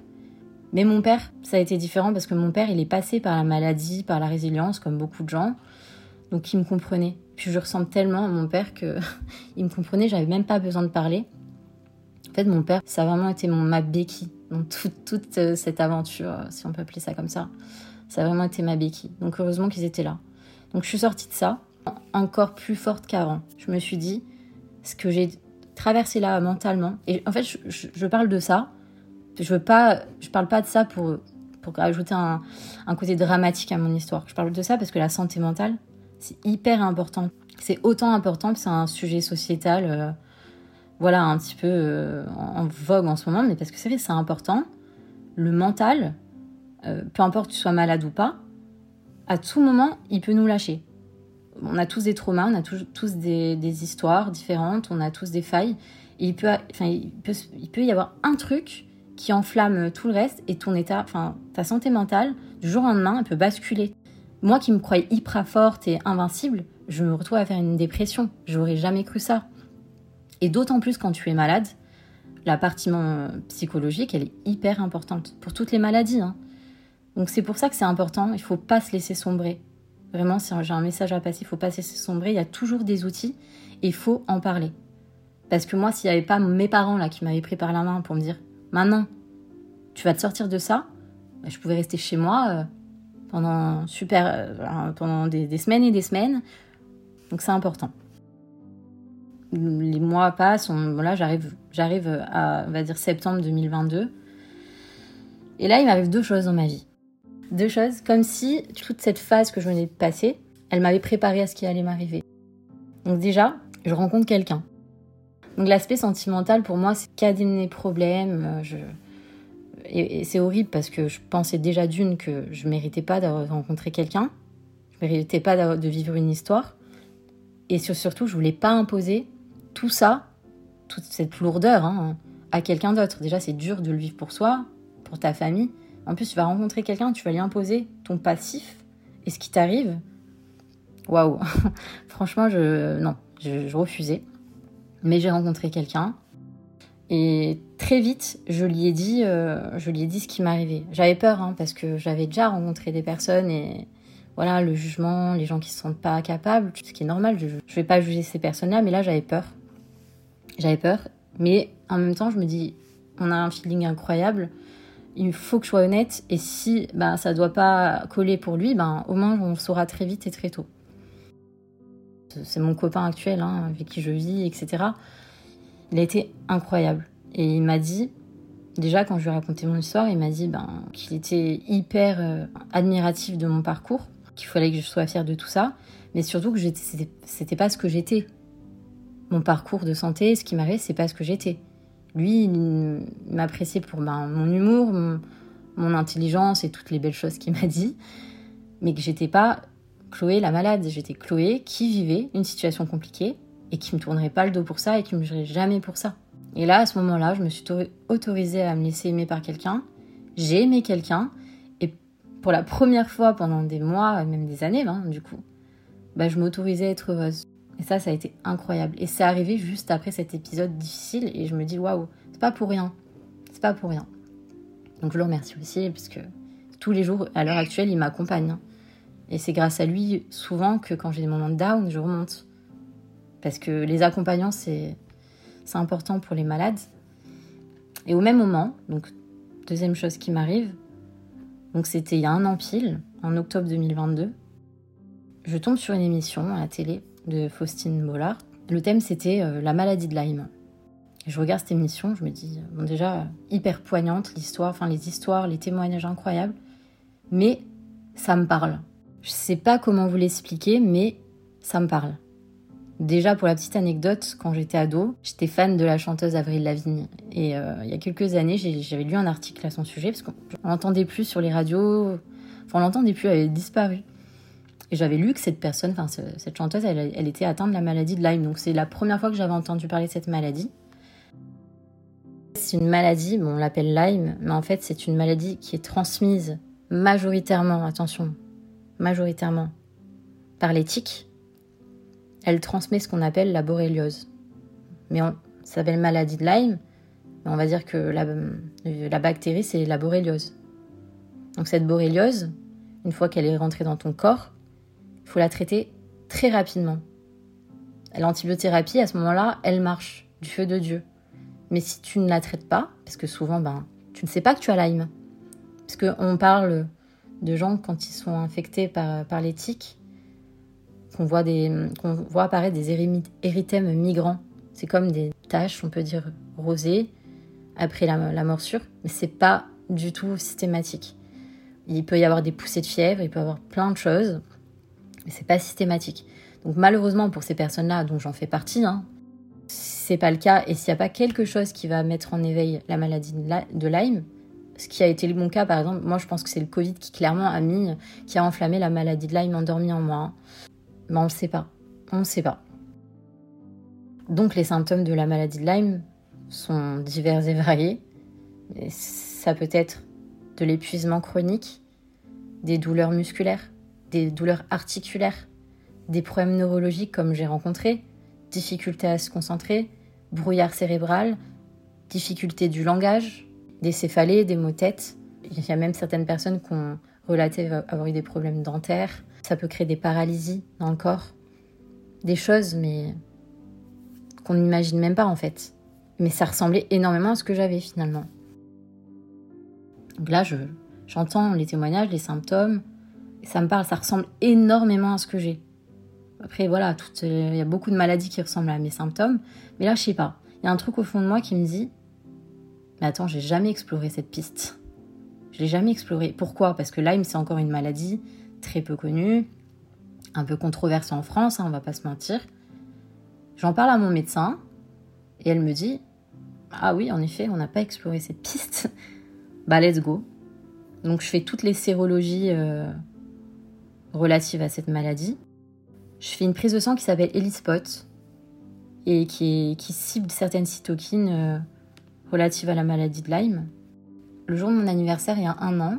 Mais mon père, ça a été différent parce que mon père, il est passé par la maladie, par la résilience, comme beaucoup de gens. Donc il me comprenait. Puis je ressemble tellement à mon père que il me comprenait, j'avais même pas besoin de parler. En fait, mon père, ça a vraiment été mon, ma béquille dans toute, euh, cette aventure, euh, si on peut appeler ça comme ça. Ça a vraiment été ma béquille. Donc heureusement qu'ils étaient là. Donc je suis sortie de ça encore plus forte qu'avant. Je me suis dit, ce que j'ai traverser là mentalement. Et en fait, je, parle de ça. Je veux pas, je parle pas de ça pour pour ajouter un, un, côté dramatique à mon histoire. Je parle de ça parce que la santé mentale, c'est hyper important. C'est autant important que c'est un sujet sociétal, euh, voilà, un petit peu euh, en vogue en ce moment, mais parce que c'est vrai, c'est important. Le mental, euh, peu importe que tu sois malade ou pas, à tout moment, il peut nous lâcher on a tous des traumas, on a tous, des, histoires différentes, on a tous des failles. Il peut, enfin, il peut, y avoir un truc qui enflamme tout le reste et ton état, enfin, ta santé mentale, du jour au lendemain, elle peut basculer. Moi qui me croyais hyper forte et invincible, je me retrouve à faire une dépression. J'aurais jamais cru ça. Et d'autant plus quand tu es malade, la partie psychologique, elle est hyper importante pour toutes les maladies. Hein. Donc c'est pour ça que c'est important, il faut pas se laisser sombrer. Vraiment, si j'ai un message à passer, il faut pas se sombrer. Il y a toujours des outils et il faut en parler. Parce que moi, s'il n'y avait pas mes parents là qui m'avaient pris par la main pour me dire maintenant, tu vas te sortir de ça, bah, je pouvais rester chez moi euh, pendant super euh, pendant des, semaines et des semaines. Donc c'est important. Les mois passent, là j'arrive j'arrive à on va dire septembre 2022. Et là, il m'arrive deux choses dans ma vie. Deux choses, comme si toute cette phase que je venais de passer, elle m'avait préparé à ce qui allait m'arriver. Donc déjà, je rencontre quelqu'un. Donc l'aspect sentimental pour moi, c'est cadener problèmes. Euh, je... Et, c'est horrible parce que je pensais déjà d'une que je méritais pas d'avoir rencontré quelqu'un. Je méritais pas de vivre une histoire. Et surtout, je voulais pas imposer tout ça, toute cette lourdeur, hein, à quelqu'un d'autre. Déjà, c'est dur de le vivre pour soi, pour ta famille. En plus, tu vas rencontrer quelqu'un, tu vas lui imposer ton passif Et ce qui t'arrive, waouh, franchement, je, non, je, refusais. Mais j'ai rencontré quelqu'un et très vite, je lui ai dit, euh, je lui ai dit ce qui m'arrivait. J'avais peur hein, parce que j'avais déjà rencontré des personnes et voilà le jugement, les gens qui se sentent pas capables, ce qui est normal. Je, je vais pas juger ces personnes-là, mais là j'avais peur. J'avais peur, mais en même temps je me dis, on a un feeling incroyable. Il faut que je sois honnête et si bah ça doit pas coller pour lui, ben au moins on le saura très vite et très tôt. C'est mon copain actuel hein, avec qui je vis, etc. Il a été incroyable. Et il m'a dit, déjà quand je lui ai raconté mon histoire, il m'a dit ben, qu'il était hyper euh, admiratif de mon parcours, qu'il fallait que je sois fière de tout ça, mais surtout que c'était pas ce que j'étais. Mon parcours de santé, ce qui m'arrivait, c'est pas ce que j'étais. Lui, il m'appréciait pour ben, mon humour, mon, intelligence et toutes les belles choses qu'il m'a dit, mais que j'étais pas Chloé la malade, j'étais Chloé qui vivait une situation compliquée et qui me tournerait pas le dos pour ça et qui me jugerait jamais pour ça. Et là, à ce moment-là, je me suis autorisée à me laisser aimer par quelqu'un. J'ai aimé quelqu'un et pour la première fois pendant des mois, même des années, hein, du coup, bah, je m'autorisais à être heureuse. Et ça, ça a été incroyable. Et c'est arrivé juste après cet épisode difficile et je me dis waouh, c'est pas pour rien. C'est pas pour rien. Donc je le remercie aussi puisque tous les jours, à l'heure actuelle, il m'accompagne. Hein. Et c'est grâce à lui souvent que quand j'ai des moments de down, je remonte. Parce que les accompagnants, c'est important pour les malades. Et au même moment, donc deuxième chose qui m'arrive, donc c'était il y a un an pile, en octobre 2022, je tombe sur une émission à la télé de Faustine Bollard. Le thème c'était euh, la maladie de Lyme. je regarde cette émission, je me dis, bon déjà, hyper poignante l'histoire, enfin les histoires, les témoignages incroyables, mais ça me parle. Je sais pas comment vous l'expliquer, mais ça me parle. Déjà, pour la petite anecdote, quand j'étais ado, j'étais fan de la chanteuse Avril Lavigne. Et euh, il y a quelques années, j'avais lu un article à son sujet, parce qu'on l'entendait plus sur les radios. Enfin, on l'entendait plus, elle avait disparu. Et j'avais lu que cette personne, enfin, cette chanteuse, elle, était atteinte de la maladie de Lyme. Donc, c'est la première fois que j'avais entendu parler de cette maladie. C'est une maladie, bon, on l'appelle Lyme, mais en fait, c'est une maladie qui est transmise majoritairement, attention, majoritairement, par les tiques elle transmet ce qu'on appelle la borréliose. Mais on, s'appelle maladie de Lyme, mais on va dire que la, la bactérie, c'est la borréliose. Donc cette borréliose, une fois qu'elle est rentrée dans ton corps, il faut la traiter très rapidement. L'antibiothérapie, à ce moment-là, elle marche du feu de Dieu. Mais si tu ne la traites pas, parce que souvent, ben, tu ne sais pas que tu as Lyme, parce qu'on parle de gens quand ils sont infectés par, par les tiques, qu'on voit, voit apparaître des érythèmes migrants. C'est comme des taches, on peut dire, rosées après la, morsure, mais c'est pas du tout systématique. Il peut y avoir des poussées de fièvre, il peut y avoir plein de choses, mais c'est pas systématique. Donc malheureusement pour ces personnes-là, dont j'en fais partie, hein, c'est pas le cas, et s'il n'y a pas quelque chose qui va mettre en éveil la maladie de Lyme, ce qui a été mon cas par exemple, moi je pense que c'est le Covid qui clairement a mis, qui a enflammé la maladie de Lyme endormie en moi. Hein. Mais on ne sait pas. On ne sait pas. Donc les symptômes de la maladie de Lyme sont divers et variés. ça peut être de l'épuisement chronique, des douleurs musculaires, des douleurs articulaires, des problèmes neurologiques comme j'ai rencontré, difficultés à se concentrer, brouillard cérébral, difficultés du langage, des céphalées, des maux tête. Il y a même certaines personnes qui ont relaté avoir eu des problèmes dentaires, ça peut créer des paralysies dans le corps. Des choses, mais qu'on n'imagine même pas en fait. Mais ça ressemblait énormément à ce que j'avais finalement. Donc là, je, j'entends les témoignages, les symptômes, ça me parle, ça ressemble énormément à ce que j'ai. Après, voilà, il y a beaucoup de maladies qui ressemblent à mes symptômes, mais là, je sais pas. Il y a un truc au fond de moi qui me dit Mais attends, j'ai jamais exploré cette piste. Je l'ai jamais exploré. Pourquoi? Parce que Lyme, c'est encore une maladie très peu connu, un peu controversé en France, hein, on va pas se mentir. J'en parle à mon médecin et elle me dit Ah oui, en effet, on n'a pas exploré cette piste. bah, let's go. Donc, je fais toutes les sérologies euh, relatives à cette maladie. Je fais une prise de sang qui s'appelle ELISPOT et qui, cible certaines cytokines euh, relatives à la maladie de Lyme. Le jour de mon anniversaire, il y a un an,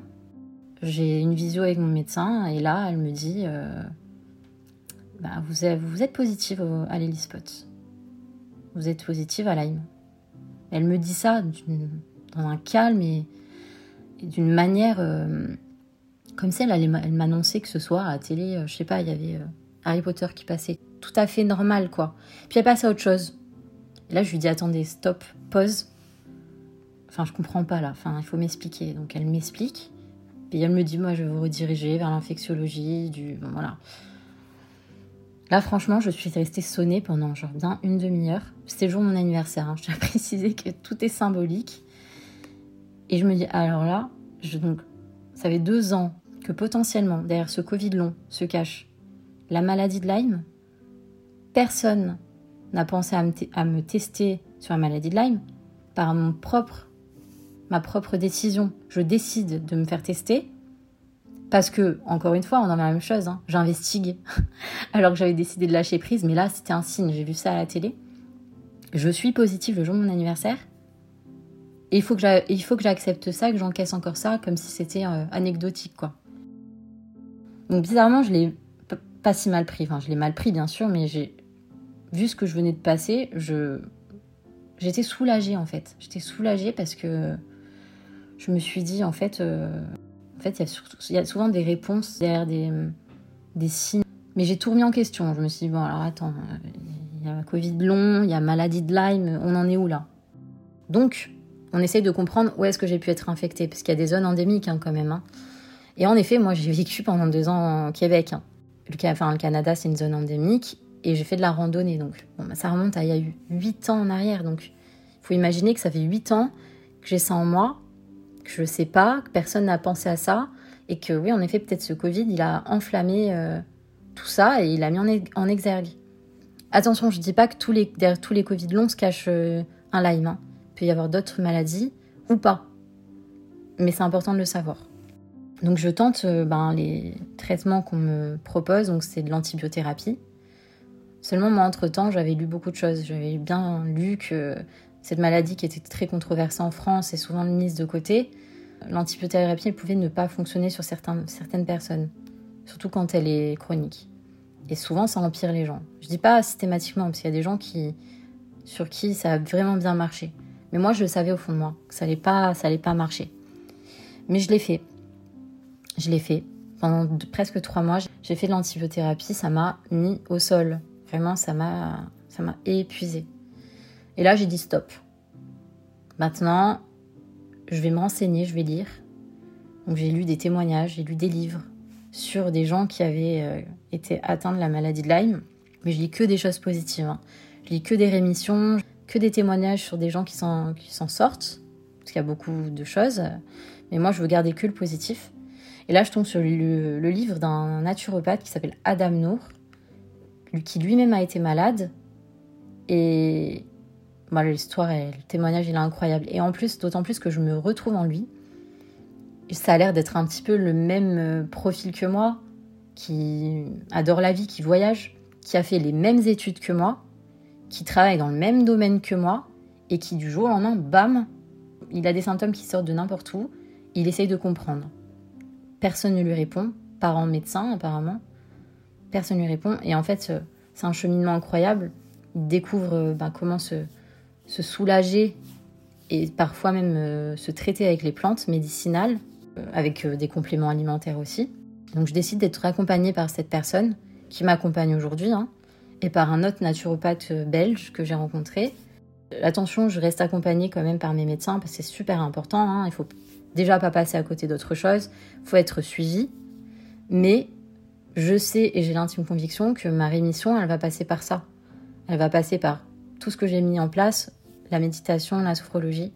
j'ai une visio avec mon médecin et là, elle me dit euh, bah, vous, êtes, positive à l'hélispot. Vous êtes positive à Lyme. Elle me dit ça dans un calme et, d'une manière euh, comme si elle, elle m'annonçait que ce soir à la télé, euh, je sais pas, il y avait Harry Potter qui passait tout à fait normal quoi. Puis elle passe à autre chose. Là, je lui dis attendez, stop, pause. Enfin, je comprends pas là. Enfin, il faut m'expliquer. Donc, elle m'explique. Puis elle me dit, moi, je vais vous rediriger vers l'infectiologie, du. Bon, voilà. Là, franchement, je suis restée sonnée pendant genre bien une demi-heure. C'était le jour de mon anniversaire. Hein. Je tiens à préciser que tout est symbolique. Et je me dis, alors là, je, donc, ça fait deux ans que potentiellement, derrière ce Covid long, se cache la maladie de Lyme. Personne n'a pensé à me, tester sur la maladie de Lyme par mon propre ma propre décision. Je décide de me faire tester parce que, encore une fois, on en a la même chose. Hein. J'investigue alors que j'avais décidé de lâcher prise, mais là, c'était un signe. J'ai vu ça à la télé. Je suis positive le jour de mon anniversaire. Et il faut que j'accepte ça, que j'encaisse encore ça, comme si c'était euh, anecdotique, quoi. Donc, bizarrement, je l'ai pas si mal pris. Enfin, je l'ai mal pris, bien sûr, mais j'ai vu ce que je venais de passer, j'étais soulagée en fait. J'étais soulagée parce que je me suis dit, en fait, euh, il y, a souvent des réponses derrière des, des signes. Mais j'ai tout remis en question. Je me suis dit, bon, alors attends, il y a Covid long, il y a maladie de Lyme, on en est où là? Donc, on essaye de comprendre où est-ce que j'ai pu être infectée, parce qu'il y a des zones endémiques hein, quand même. Hein. Et en effet, moi, j'ai vécu pendant deux ans au Québec. Hein. Le, enfin, le Canada, c'est une zone endémique, et j'ai fait de la randonnée. Donc, bah, ça remonte à il y a eu huit ans en arrière. Donc, il faut imaginer que ça fait huit ans que j'ai ça en moi, je ne sais pas, que personne n'a pensé à ça, et que oui, en effet, peut-être ce Covid, il a enflammé euh, tout ça et il a mis en, exergue. Attention, je ne dis pas que tous les, derrière tous les Covid longs se cache euh, un Lyme. Hein. Il peut y avoir d'autres maladies ou pas. Mais c'est important de le savoir. Donc je tente euh, ben, les traitements qu'on me propose, donc c'est de l'antibiothérapie. Seulement moi entre-temps j'avais lu beaucoup de choses. J'avais bien lu que cette maladie qui était très controversée en France et souvent mise de côté, l'antibiothérapie pouvait ne pas fonctionner sur certaines personnes, surtout quand elle est chronique. Et souvent, ça empire les gens. Je dis pas systématiquement, parce qu'il y a des gens qui, sur qui ça a vraiment bien marché. Mais moi, je le savais au fond de moi, que ça allait pas, ça pas marcher. Mais je l'ai fait. Je l'ai fait. Pendant presque trois mois, j'ai fait de l'antibiothérapie, ça m'a mis au sol. Vraiment, ça m'a, épuisé. Et là, j'ai dit stop. Maintenant, je vais me renseigner, je vais lire. Donc j'ai lu des témoignages, j'ai lu des livres sur des gens qui avaient euh, été atteints de la maladie de Lyme. Mais je lis que des choses positives. Hein. Je lis que des rémissions, que des témoignages sur des gens qui s'en, sortent. Parce qu'il y a beaucoup de choses. Mais moi, je veux garder que le positif. Et là, je tombe sur le, livre d'un naturopathe qui s'appelle Adam Nour, qui lui-même a été malade. Et bah, l'histoire le témoignage, il est incroyable. Et en plus, d'autant plus que je me retrouve en lui. Ça a l'air d'être un petit peu le même euh, profil que moi, qui adore la vie, qui voyage, qui a fait les mêmes études que moi, qui travaille dans le même domaine que moi, et qui du jour au lendemain, bam, il a des symptômes qui sortent de n'importe où, il essaye de comprendre. Personne ne lui répond, parents médecins apparemment, personne ne lui répond, et en fait, c'est un cheminement incroyable. Il découvre euh, bah, comment se, soulager et parfois même euh, se traiter avec les plantes médicinales, euh, avec euh, des compléments alimentaires aussi. Donc je décide d'être accompagnée par cette personne qui m'accompagne aujourd'hui hein, et par un autre naturopathe belge que j'ai rencontré. Attention, je reste accompagnée quand même par mes médecins parce que c'est super important. Hein. Il faut déjà pas passer à côté d'autre chose. Faut être suivi. Mais je sais et j'ai l'intime conviction que ma rémission, elle va passer par ça. Elle va passer par tout ce que j'ai mis en place la méditation, la sophrologie,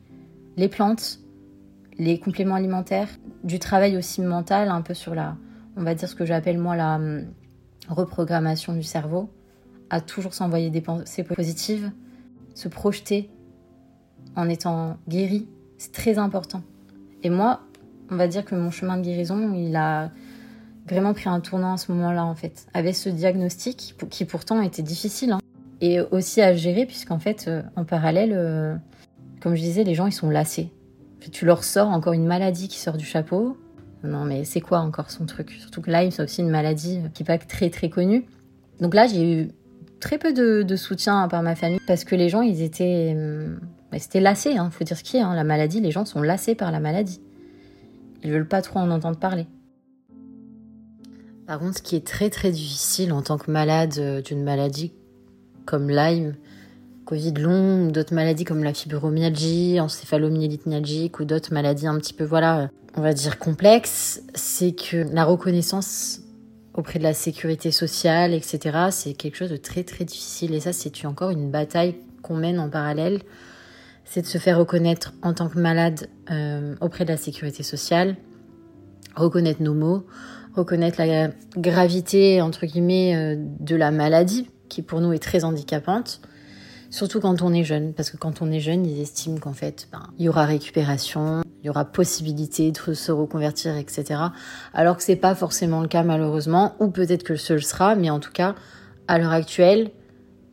les plantes, les compléments alimentaires, du travail aussi mental, un peu sur la, on va dire ce que j'appelle moi la hum, reprogrammation du cerveau, à toujours s'envoyer des pensées positives, se projeter en étant guéri, c'est très important. Et moi, on va dire que mon chemin de guérison, il a vraiment pris un tournant à ce moment-là en fait, avec ce diagnostic qui pourtant était difficile. Hein et aussi à gérer, puisqu'en fait, euh, en parallèle, euh, comme je disais, les gens, ils sont lassés. Tu leur sors encore une maladie qui sort du chapeau, Non, mais c'est quoi encore son truc? Surtout que Lyme, c'est aussi une maladie qui n'est pas très très connue. Donc là, j'ai eu très peu de, soutien par ma famille parce que les gens, ils étaient, bah, c'était lassés. Hein, faut dire ce qui est. Hein, la maladie, les gens sont lassés par la maladie. Ils veulent pas trop en entendre parler. Par contre, ce qui est très très difficile en tant que malade euh, d'une maladie comme Lyme, Covid long, d'autres maladies comme la fibromyalgie, encéphalomyélite myalgique ou d'autres maladies un petit peu, voilà, on va dire complexes, c'est que la reconnaissance auprès de la sécurité sociale, etc., c'est quelque chose de très très difficile. Et ça, c'est encore une bataille qu'on mène en parallèle. C'est de se faire reconnaître en tant que malade euh, auprès de la sécurité sociale, reconnaître nos mots, reconnaître la gravité, entre guillemets, euh, de la maladie, qui pour nous est très handicapante. Surtout quand on est jeune, parce que quand on est jeune, ils estiment qu'en fait, ben, il y aura récupération, il y aura possibilité de se reconvertir, etc. Alors que c'est pas forcément le cas malheureusement, ou peut-être que ce le sera, mais en tout cas, à l'heure actuelle,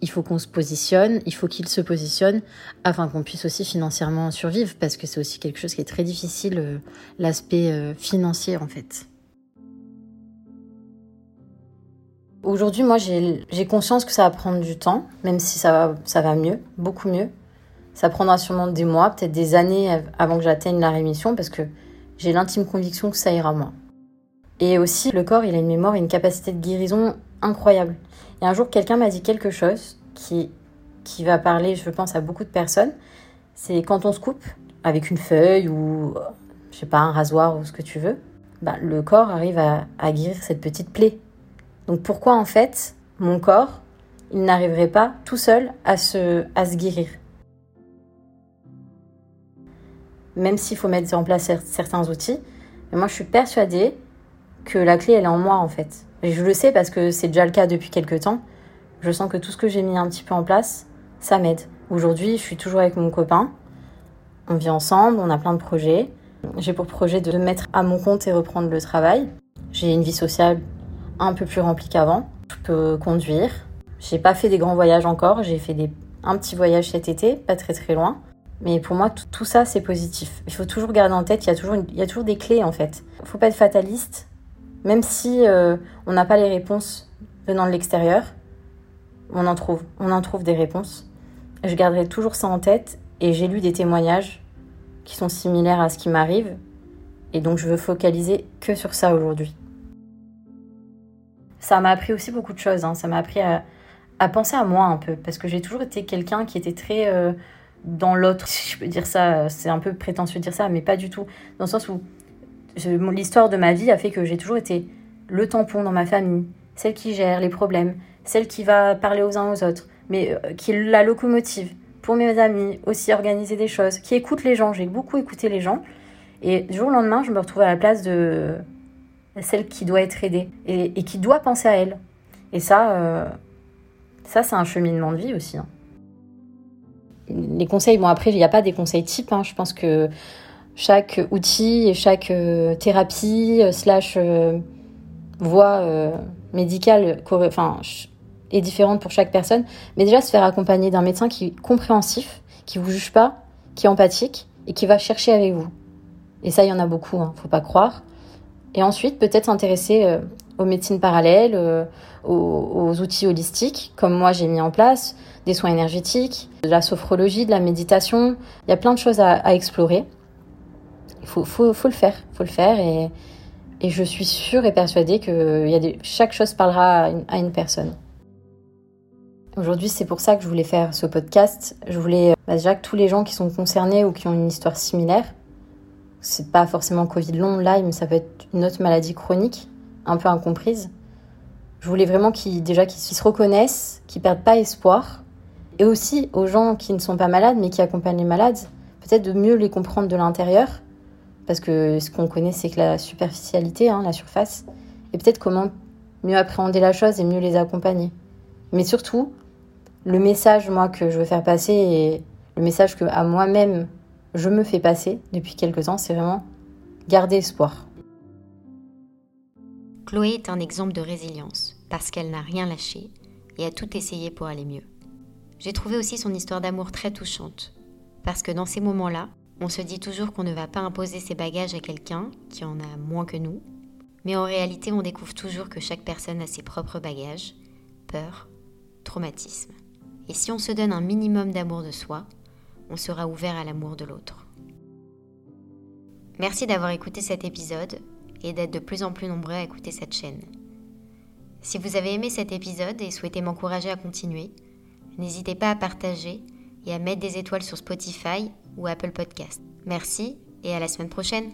il faut qu'on se positionne, il faut qu'il se positionne afin qu'on puisse aussi financièrement survivre, parce que c'est aussi quelque chose qui est très difficile, euh, l'aspect euh, financier en fait. Aujourd'hui, moi, j'ai conscience que ça va prendre du temps, même si ça va, ça va mieux, beaucoup mieux. Ça prendra sûrement des mois, peut-être des années avant que j'atteigne la rémission, parce que j'ai l'intime conviction que ça ira moins. Et aussi, le corps, il a une mémoire et une capacité de guérison incroyable. Et un jour, quelqu'un m'a dit quelque chose qui, qui va parler, je pense, à beaucoup de personnes. C'est quand on se coupe avec une feuille ou, je sais pas, un rasoir ou ce que tu veux, bah, le corps arrive à, à guérir cette petite plaie donc pourquoi en fait mon corps, il n'arriverait pas tout seul à se, à se guérir? Même s'il faut mettre en place certains outils, mais moi je suis persuadée que la clé elle est en moi en fait. Et je le sais parce que c'est déjà le cas depuis quelques temps. Je sens que tout ce que j'ai mis un petit peu en place, ça m'aide. Aujourd'hui, je suis toujours avec mon copain. On vit ensemble, on a plein de projets. J'ai pour projet de me mettre à mon compte et reprendre le travail. J'ai une vie sociale un peu plus rempli qu'avant. Je peux conduire. J'ai pas fait des grands voyages encore. J'ai fait des, un petit voyage cet été, pas très très loin. Mais pour moi, tout, ça, c'est positif. Il faut toujours garder en tête, il y a toujours, il y a toujours des clés en fait. Il faut pas être fataliste. Même si euh, on n'a pas les réponses venant de l'extérieur, on en trouve. On en trouve des réponses. Je garderai toujours ça en tête et j'ai lu des témoignages qui sont similaires à ce qui m'arrive. Et donc je veux focaliser que sur ça aujourd'hui ça m'a appris aussi beaucoup de choses. Hein. Ça m'a appris à, penser à moi un peu, parce que j'ai toujours été quelqu'un qui était très euh, dans l'autre. Si je peux dire ça, c'est un peu prétentieux de dire ça, mais pas du tout. Dans le sens où l'histoire de ma vie a fait que j'ai toujours été le tampon dans ma famille, celle qui gère les problèmes, celle qui va parler aux uns aux autres, mais euh, qui est la locomotive pour mes amis, aussi organiser des choses, qui écoute les gens. J'ai beaucoup écouté les gens. Et du jour au lendemain, je me retrouve à la place de celle qui doit être aidée et, qui doit penser à elle. Et ça, euh, ça c'est un cheminement de vie aussi. Hein. Les conseils, bon après, il n'y a pas des conseils types. Hein. Je pense que chaque outil et chaque euh, thérapie euh, slash voie médicale enfin, est différente pour chaque personne. Mais déjà, se faire accompagner d'un médecin qui est compréhensif, qui vous juge pas, qui est empathique et qui va chercher avec vous. Et ça, il y en a beaucoup, hein, faut pas croire. Et ensuite, peut-être s'intéresser euh, aux médecines parallèles, euh, aux, outils holistiques, comme moi j'ai mis en place, des soins énergétiques, de la sophrologie, de la méditation. Il y a plein de choses à, explorer. Il faut, le faire, faut le faire. Et, je suis sûre et persuadée que y a chaque chose parlera à une, personne. Aujourd'hui, c'est pour ça que je voulais faire ce podcast. Je voulais bah, déjà que tous les gens qui sont concernés ou qui ont une histoire similaire c'est pas forcément Covid long, Lyme, ça peut être une autre maladie chronique, un peu incomprise. Je voulais vraiment qu'ils déjà qu'ils se reconnaissent, qu'ils perdent pas espoir, et aussi aux gens qui ne sont pas malades mais qui accompagnent les malades, peut-être de mieux les comprendre de l'intérieur, parce que ce qu'on connaît c'est que la superficialité, hein, la surface, et peut-être comment mieux appréhender la chose et mieux les accompagner. Mais surtout, le message moi que je veux faire passer et le message que à moi-même je me fais passer depuis quelques temps, c'est vraiment garder espoir. Chloé est un exemple de résilience parce qu'elle n'a rien lâché et a tout essayé pour aller mieux. J'ai trouvé aussi son histoire d'amour très touchante parce que dans ces moments-là, On se dit toujours qu'on ne va pas imposer ses bagages à quelqu'un qui en a moins que nous, mais en réalité on découvre toujours que chaque personne a ses propres bagages, peurs, traumatismes. Et si on se donne un minimum d'amour de soi, on sera ouvert à l'amour de l'autre. Merci d'avoir écouté cet épisode et d'être de plus en plus nombreux à écouter cette chaîne. Si vous avez aimé cet épisode et souhaitez m'encourager à continuer, n'hésitez pas à partager et à mettre des étoiles sur Spotify ou Apple Podcast. Merci et à la semaine prochaine.